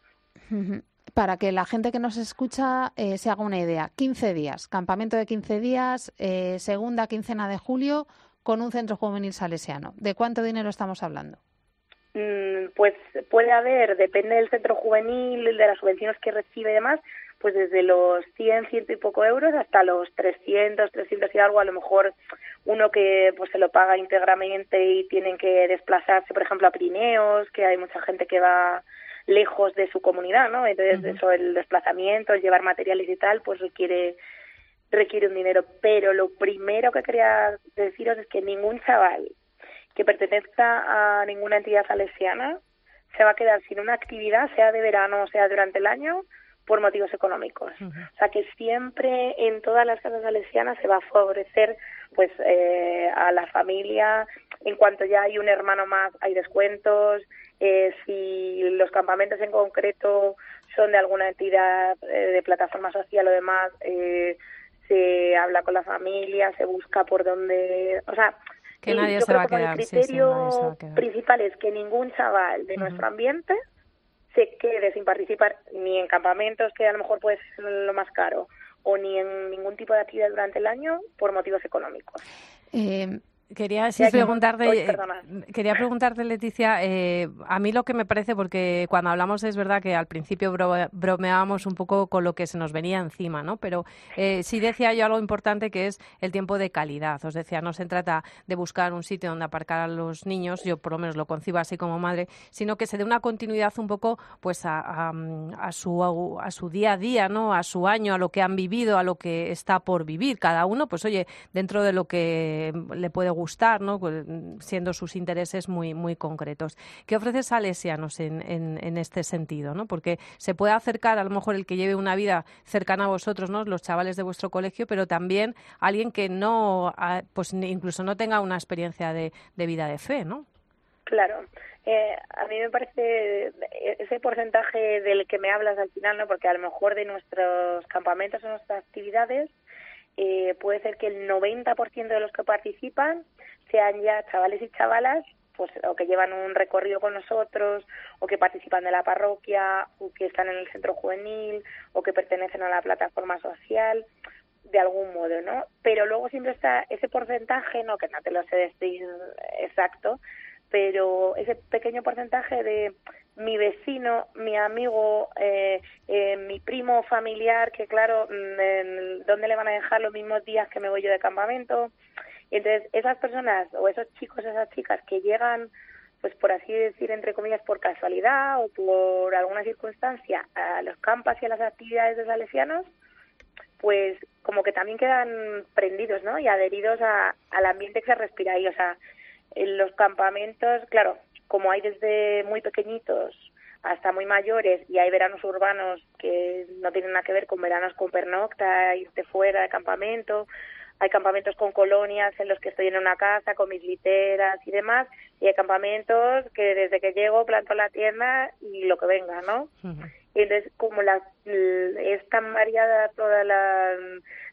[SPEAKER 2] Para que la gente que nos escucha eh, se haga una idea. 15 días, campamento de 15 días, eh, segunda quincena de julio, con un centro juvenil salesiano. ¿De cuánto dinero estamos hablando?
[SPEAKER 12] Mm, Pues puede haber, depende del centro juvenil, de las subvenciones que recibe y demás, pues desde los 100, ciento y poco euros hasta los 300, 300 y algo, a lo mejor uno que pues se lo paga íntegramente y tienen que desplazarse, por ejemplo, a Pirineos, que hay mucha gente que va lejos de su comunidad, ¿no? Entonces, eso, el desplazamiento, el llevar materiales y tal, pues requiere requiere un dinero. Pero lo primero que quería deciros es que ningún chaval que pertenezca a ninguna entidad salesiana se va a quedar sin una actividad, sea de verano o sea durante el año, por motivos económicos. O sea que siempre en todas las casas salesianas se va a favorecer pues eh, a la familia. En cuanto ya hay un hermano más, hay descuentos. Eh, si los campamentos en concreto son de alguna entidad eh, de plataforma social o demás, eh, se habla con la familia, se busca por dónde, o sea,
[SPEAKER 1] Que nadie
[SPEAKER 12] yo
[SPEAKER 1] se va a
[SPEAKER 12] creo que
[SPEAKER 1] quedar,
[SPEAKER 12] El
[SPEAKER 1] sí, sí,
[SPEAKER 12] criterio
[SPEAKER 1] nadie se va a quedar.
[SPEAKER 12] principal es que ningún chaval de nuestro ambiente se quede sin participar ni en campamentos, que a lo mejor puede ser lo más caro, o ni en ningún tipo de actividad durante el año por motivos económicos.
[SPEAKER 2] Eh,
[SPEAKER 1] Quería sí, preguntarte,
[SPEAKER 12] Uy,
[SPEAKER 1] eh, quería preguntarte, Leticia, eh, a mí lo que me parece, porque cuando hablamos es verdad que al principio bro- bromeábamos un poco con lo que se nos venía encima, ¿no? Pero eh, sí decía yo algo importante que es el tiempo de calidad. Os decía, no se trata de buscar un sitio donde aparcar a los niños, yo por lo menos lo concibo así como madre, sino que se dé una continuidad un poco pues a, a- a su, a su día a día, ¿no? A su año, a lo que han vivido, a lo que está por vivir. Cada uno, pues oye, dentro de lo que le puede gustar, ¿no? Pues, siendo sus intereses muy, muy concretos. ¿Qué ofrece Salesianos en, en, en este sentido? ¿no? Porque se puede acercar a lo mejor el que lleve una vida cercana a vosotros, ¿no? los chavales de vuestro colegio, pero también alguien que no, ah, pues incluso no tenga una experiencia de, de vida de fe, ¿no?
[SPEAKER 12] Claro. Eh, a mí me parece ese porcentaje del que me hablas al final, ¿no? Porque a lo mejor de nuestros campamentos o nuestras actividades eh, puede ser que el 90% de los que participan sean ya chavales y chavalas pues o que llevan un recorrido con nosotros o que participan de la parroquia o que están en el centro juvenil o que pertenecen a la plataforma social de algún modo, ¿no? Pero luego siempre está ese porcentaje, no que no te lo sé decir exacto, pero ese pequeño porcentaje de mi vecino, mi amigo, eh, eh, mi primo familiar, que claro, mm, ¿dónde le van a dejar los mismos días que me voy yo de campamento? Y entonces esas personas o esos chicos, esas chicas que llegan, pues por así decir, entre comillas, por casualidad o por alguna circunstancia a los campas y a las actividades de salesianos, pues como que también quedan prendidos, ¿no? Y adheridos a, al ambiente que se respira ahí. O sea, en los campamentos, claro, como hay desde muy pequeñitos hasta muy mayores y hay veranos urbanos que no tienen nada que ver con veranos con pernocta, irte fuera de campamento, hay campamentos con colonias en los que estoy en una casa con mis literas y demás, y hay campamentos que desde que llego planto la tienda y lo que venga, ¿no? Y entonces, como la, es tan variada toda la,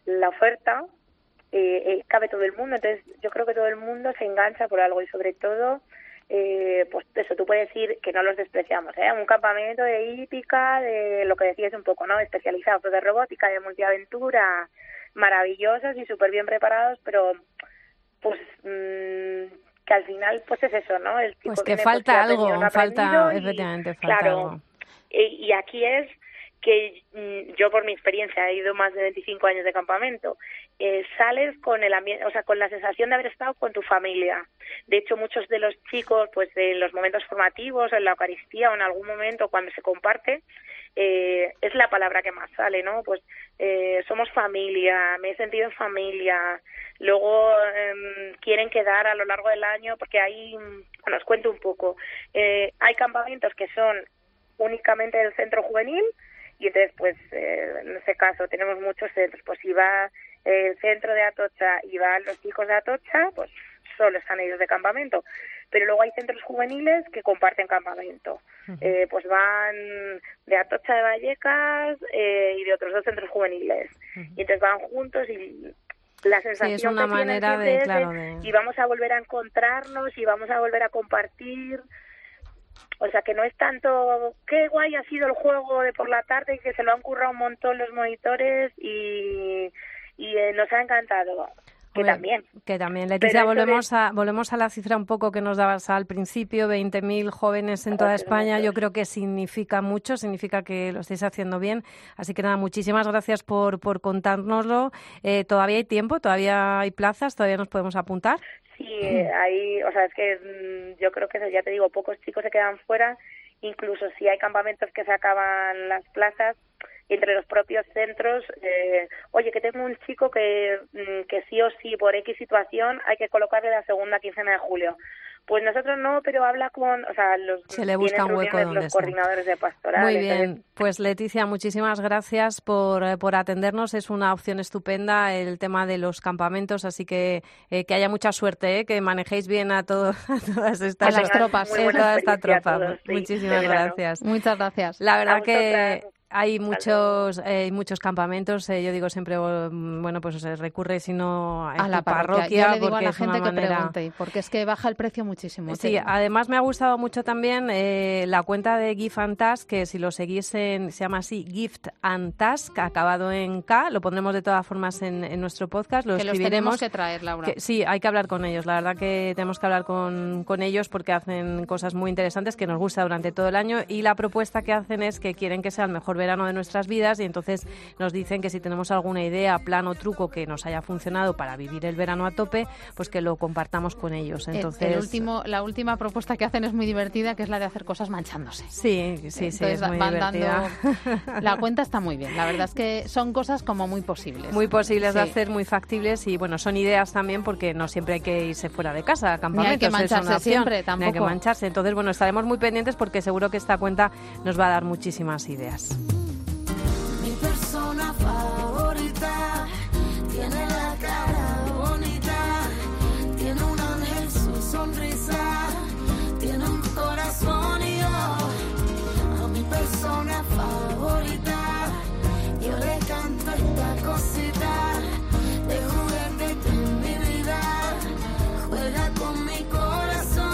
[SPEAKER 12] la oferta, eh, eh, cabe todo el mundo. Entonces, yo creo que todo el mundo se engancha por algo y sobre todo eh, pues eso, tú puedes ir, que no los despreciamos, ¿eh? un campamento de hípica, de lo que decías un poco, ¿no? Especializado pues de robótica, de multiaventura, maravillosos y súper bien preparados, pero pues mm, que al final pues es eso, ¿no? El
[SPEAKER 1] pues que falta algo, falta, efectivamente, falta
[SPEAKER 12] claro,
[SPEAKER 1] algo.
[SPEAKER 12] Y, y aquí es que mm, yo por mi experiencia he ido más de 25 años de campamento, eh, sales con el ambiente, o sea, con la sensación de haber estado con tu familia. De hecho, muchos de los chicos, pues en los momentos formativos, en la Eucaristía o en algún momento cuando se comparte, eh, es la palabra que más sale, ¿no? Pues eh, somos familia, me he sentido en familia. Luego em, quieren quedar a lo largo del año porque hay, bueno, os cuento un poco. Eh, hay campamentos que son únicamente del centro juvenil, y entonces pues eh, en ese caso tenemos muchos centros pues si va el centro de Atocha y van los chicos de Atocha pues solo están ellos de campamento. Pero luego hay centros juveniles que comparten campamento. Eh, pues van de Atocha de Vallecas eh, y de otros dos centros juveniles. Y entonces van juntos y la sensación
[SPEAKER 1] sí, es una
[SPEAKER 12] que
[SPEAKER 1] manera de,
[SPEAKER 12] es
[SPEAKER 1] claro, de...
[SPEAKER 12] y vamos a volver a encontrarnos y vamos a volver a compartir. O sea que no es tanto qué guay ha sido el juego de por la tarde y que se lo han currado un montón los monitores y, y eh, nos ha encantado. Que
[SPEAKER 1] Hombre,
[SPEAKER 12] también.
[SPEAKER 1] Que también. Leticia, volvemos,
[SPEAKER 12] de-
[SPEAKER 1] a, volvemos a la cifra un poco que nos dabas al principio, 20.000 jóvenes en toda España. Yo creo que significa mucho, significa que lo estáis haciendo bien. Así que nada, muchísimas gracias por, por contárnoslo. Eh, todavía hay tiempo, todavía hay plazas, todavía nos podemos apuntar.
[SPEAKER 12] Sí, eh, ahí, o sea, es que mm, yo creo que ya te digo, pocos chicos se quedan fuera, incluso si hay campamentos que se acaban las plazas, entre los propios centros, eh, oye, que tengo un chico que, mm, que sí o sí, por X situación, hay que colocarle la segunda quincena de julio. Pues nosotros no, pero habla con, o sea, los
[SPEAKER 1] Se le busca un hueco donde
[SPEAKER 12] los coordinadores de pastoral.
[SPEAKER 1] Muy
[SPEAKER 12] entonces,
[SPEAKER 1] bien, pues Leticia, muchísimas gracias por, eh, por atendernos. Es una opción estupenda el tema de los campamentos, así que eh, que haya mucha suerte, eh, que manejéis bien a, todo, a todas estas
[SPEAKER 2] A las tropas.
[SPEAKER 1] Eh, toda esta tropa.
[SPEAKER 12] todos, sí,
[SPEAKER 1] Muchísimas gracias.
[SPEAKER 2] Muchas gracias.
[SPEAKER 1] La verdad que. Hay muchos eh, hay muchos campamentos. eh, yo digo siempre, mm, bueno, pues se recurre si no
[SPEAKER 2] a la parroquia.
[SPEAKER 1] parroquia,
[SPEAKER 2] Yo le digo a
[SPEAKER 1] porque
[SPEAKER 2] la gente que
[SPEAKER 1] manera-
[SPEAKER 2] pregunte, porque es que baja el precio muchísimo.
[SPEAKER 1] Sí, además me ha gustado mucho también eh, la cuenta de Gift and Task, que si lo seguís en, se llama así, Gift and Task, acabado en K, lo pondremos de todas formas en, en nuestro podcast, lo
[SPEAKER 2] que los tenemos que traer, Laura.
[SPEAKER 1] Que sí, hay que hablar con ellos. La verdad que tenemos que hablar con, con ellos porque hacen cosas muy interesantes que nos gusta durante todo el año y la propuesta que hacen es que quieren que sea el mejor verano de nuestras vidas y entonces nos dicen que si tenemos alguna idea, plan o truco que nos haya funcionado para vivir el verano a tope, pues que lo compartamos con ellos.
[SPEAKER 2] El-
[SPEAKER 1] Entonces,
[SPEAKER 2] el último, la última propuesta que hacen es muy divertida, que es la de hacer cosas manchándose.
[SPEAKER 1] Sí, sí, sí, es muy
[SPEAKER 2] van
[SPEAKER 1] divertida.
[SPEAKER 2] dando- La cuenta está muy bien. La verdad es que son cosas como muy posibles.
[SPEAKER 1] Muy posibles de hacer, muy factibles y bueno, son ideas también porque no siempre hay que irse fuera de casa a
[SPEAKER 2] Ni hay que
[SPEAKER 1] campamentos. es una
[SPEAKER 2] siempre,
[SPEAKER 1] Ni hay que
[SPEAKER 2] tampoco.
[SPEAKER 1] mancharse. Entonces, bueno, estaremos muy pendientes porque seguro que esta cuenta nos va a dar muchísimas ideas.
[SPEAKER 11] Persona favorita yo le canto esta cosita de juguete en mi vida, juega con mi corazón.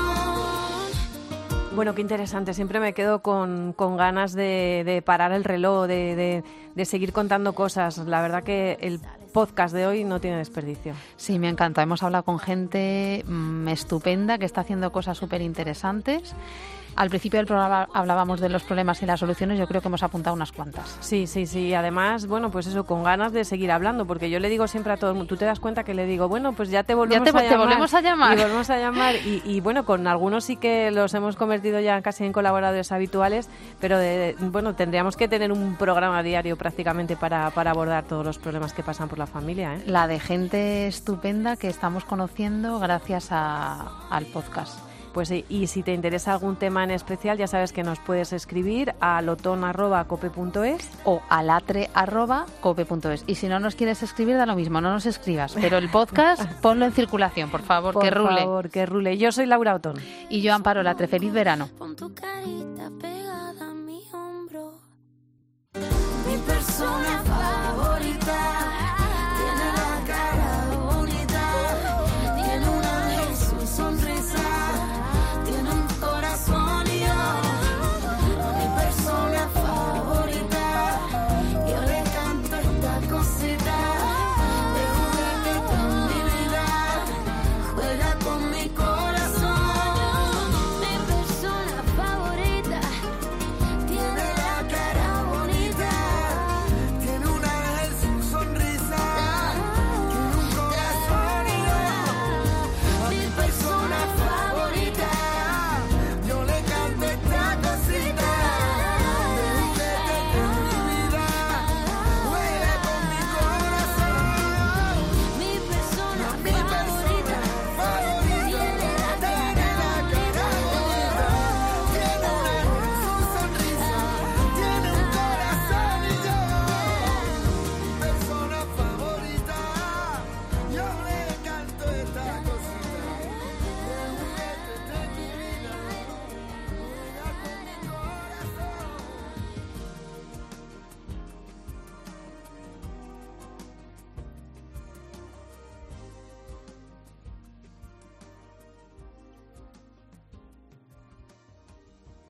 [SPEAKER 1] Bueno, qué interesante. Siempre me quedo con, con ganas de, de parar el reloj, de, de- de seguir contando cosas. La verdad que el podcast de hoy no tiene desperdicio.
[SPEAKER 2] Sí, me encanta. Hemos hablado con gente mm, estupenda que está haciendo cosas súper interesantes. Al principio del programa hablábamos de los problemas y las soluciones. Yo creo que hemos apuntado unas cuantas.
[SPEAKER 1] Sí, sí, sí. Además, bueno, pues eso, con ganas de seguir hablando, porque yo le digo siempre a todo el mundo, tú te das cuenta que le digo, bueno, pues ya te volvemos
[SPEAKER 2] te-
[SPEAKER 1] a
[SPEAKER 2] te
[SPEAKER 1] llamar.
[SPEAKER 2] volvemos a llamar.
[SPEAKER 1] Y volvemos a llamar. Y, y, bueno, con algunos sí que los hemos convertido ya casi en colaboradores habituales, pero de- bueno, tendríamos que tener un programa diario prácticamente para, para abordar todos los problemas que pasan por la familia, ¿eh?
[SPEAKER 2] La de gente estupenda que estamos conociendo gracias a- al podcast.
[SPEAKER 1] Pues sí, y si te interesa algún tema en especial, ya sabes que nos puedes escribir a loton.cope.es
[SPEAKER 2] o alatre.cope.es. Y si no nos quieres escribir, da lo mismo, no nos escribas. Pero el podcast, ponlo en circulación, por favor,
[SPEAKER 1] Por
[SPEAKER 2] que rule.
[SPEAKER 1] favor, que rule. Yo soy Laura Otón.
[SPEAKER 2] Y yo, Amparo Latre, feliz verano.
[SPEAKER 11] Con tu carita pegada a mi hombro. Mi persona favorita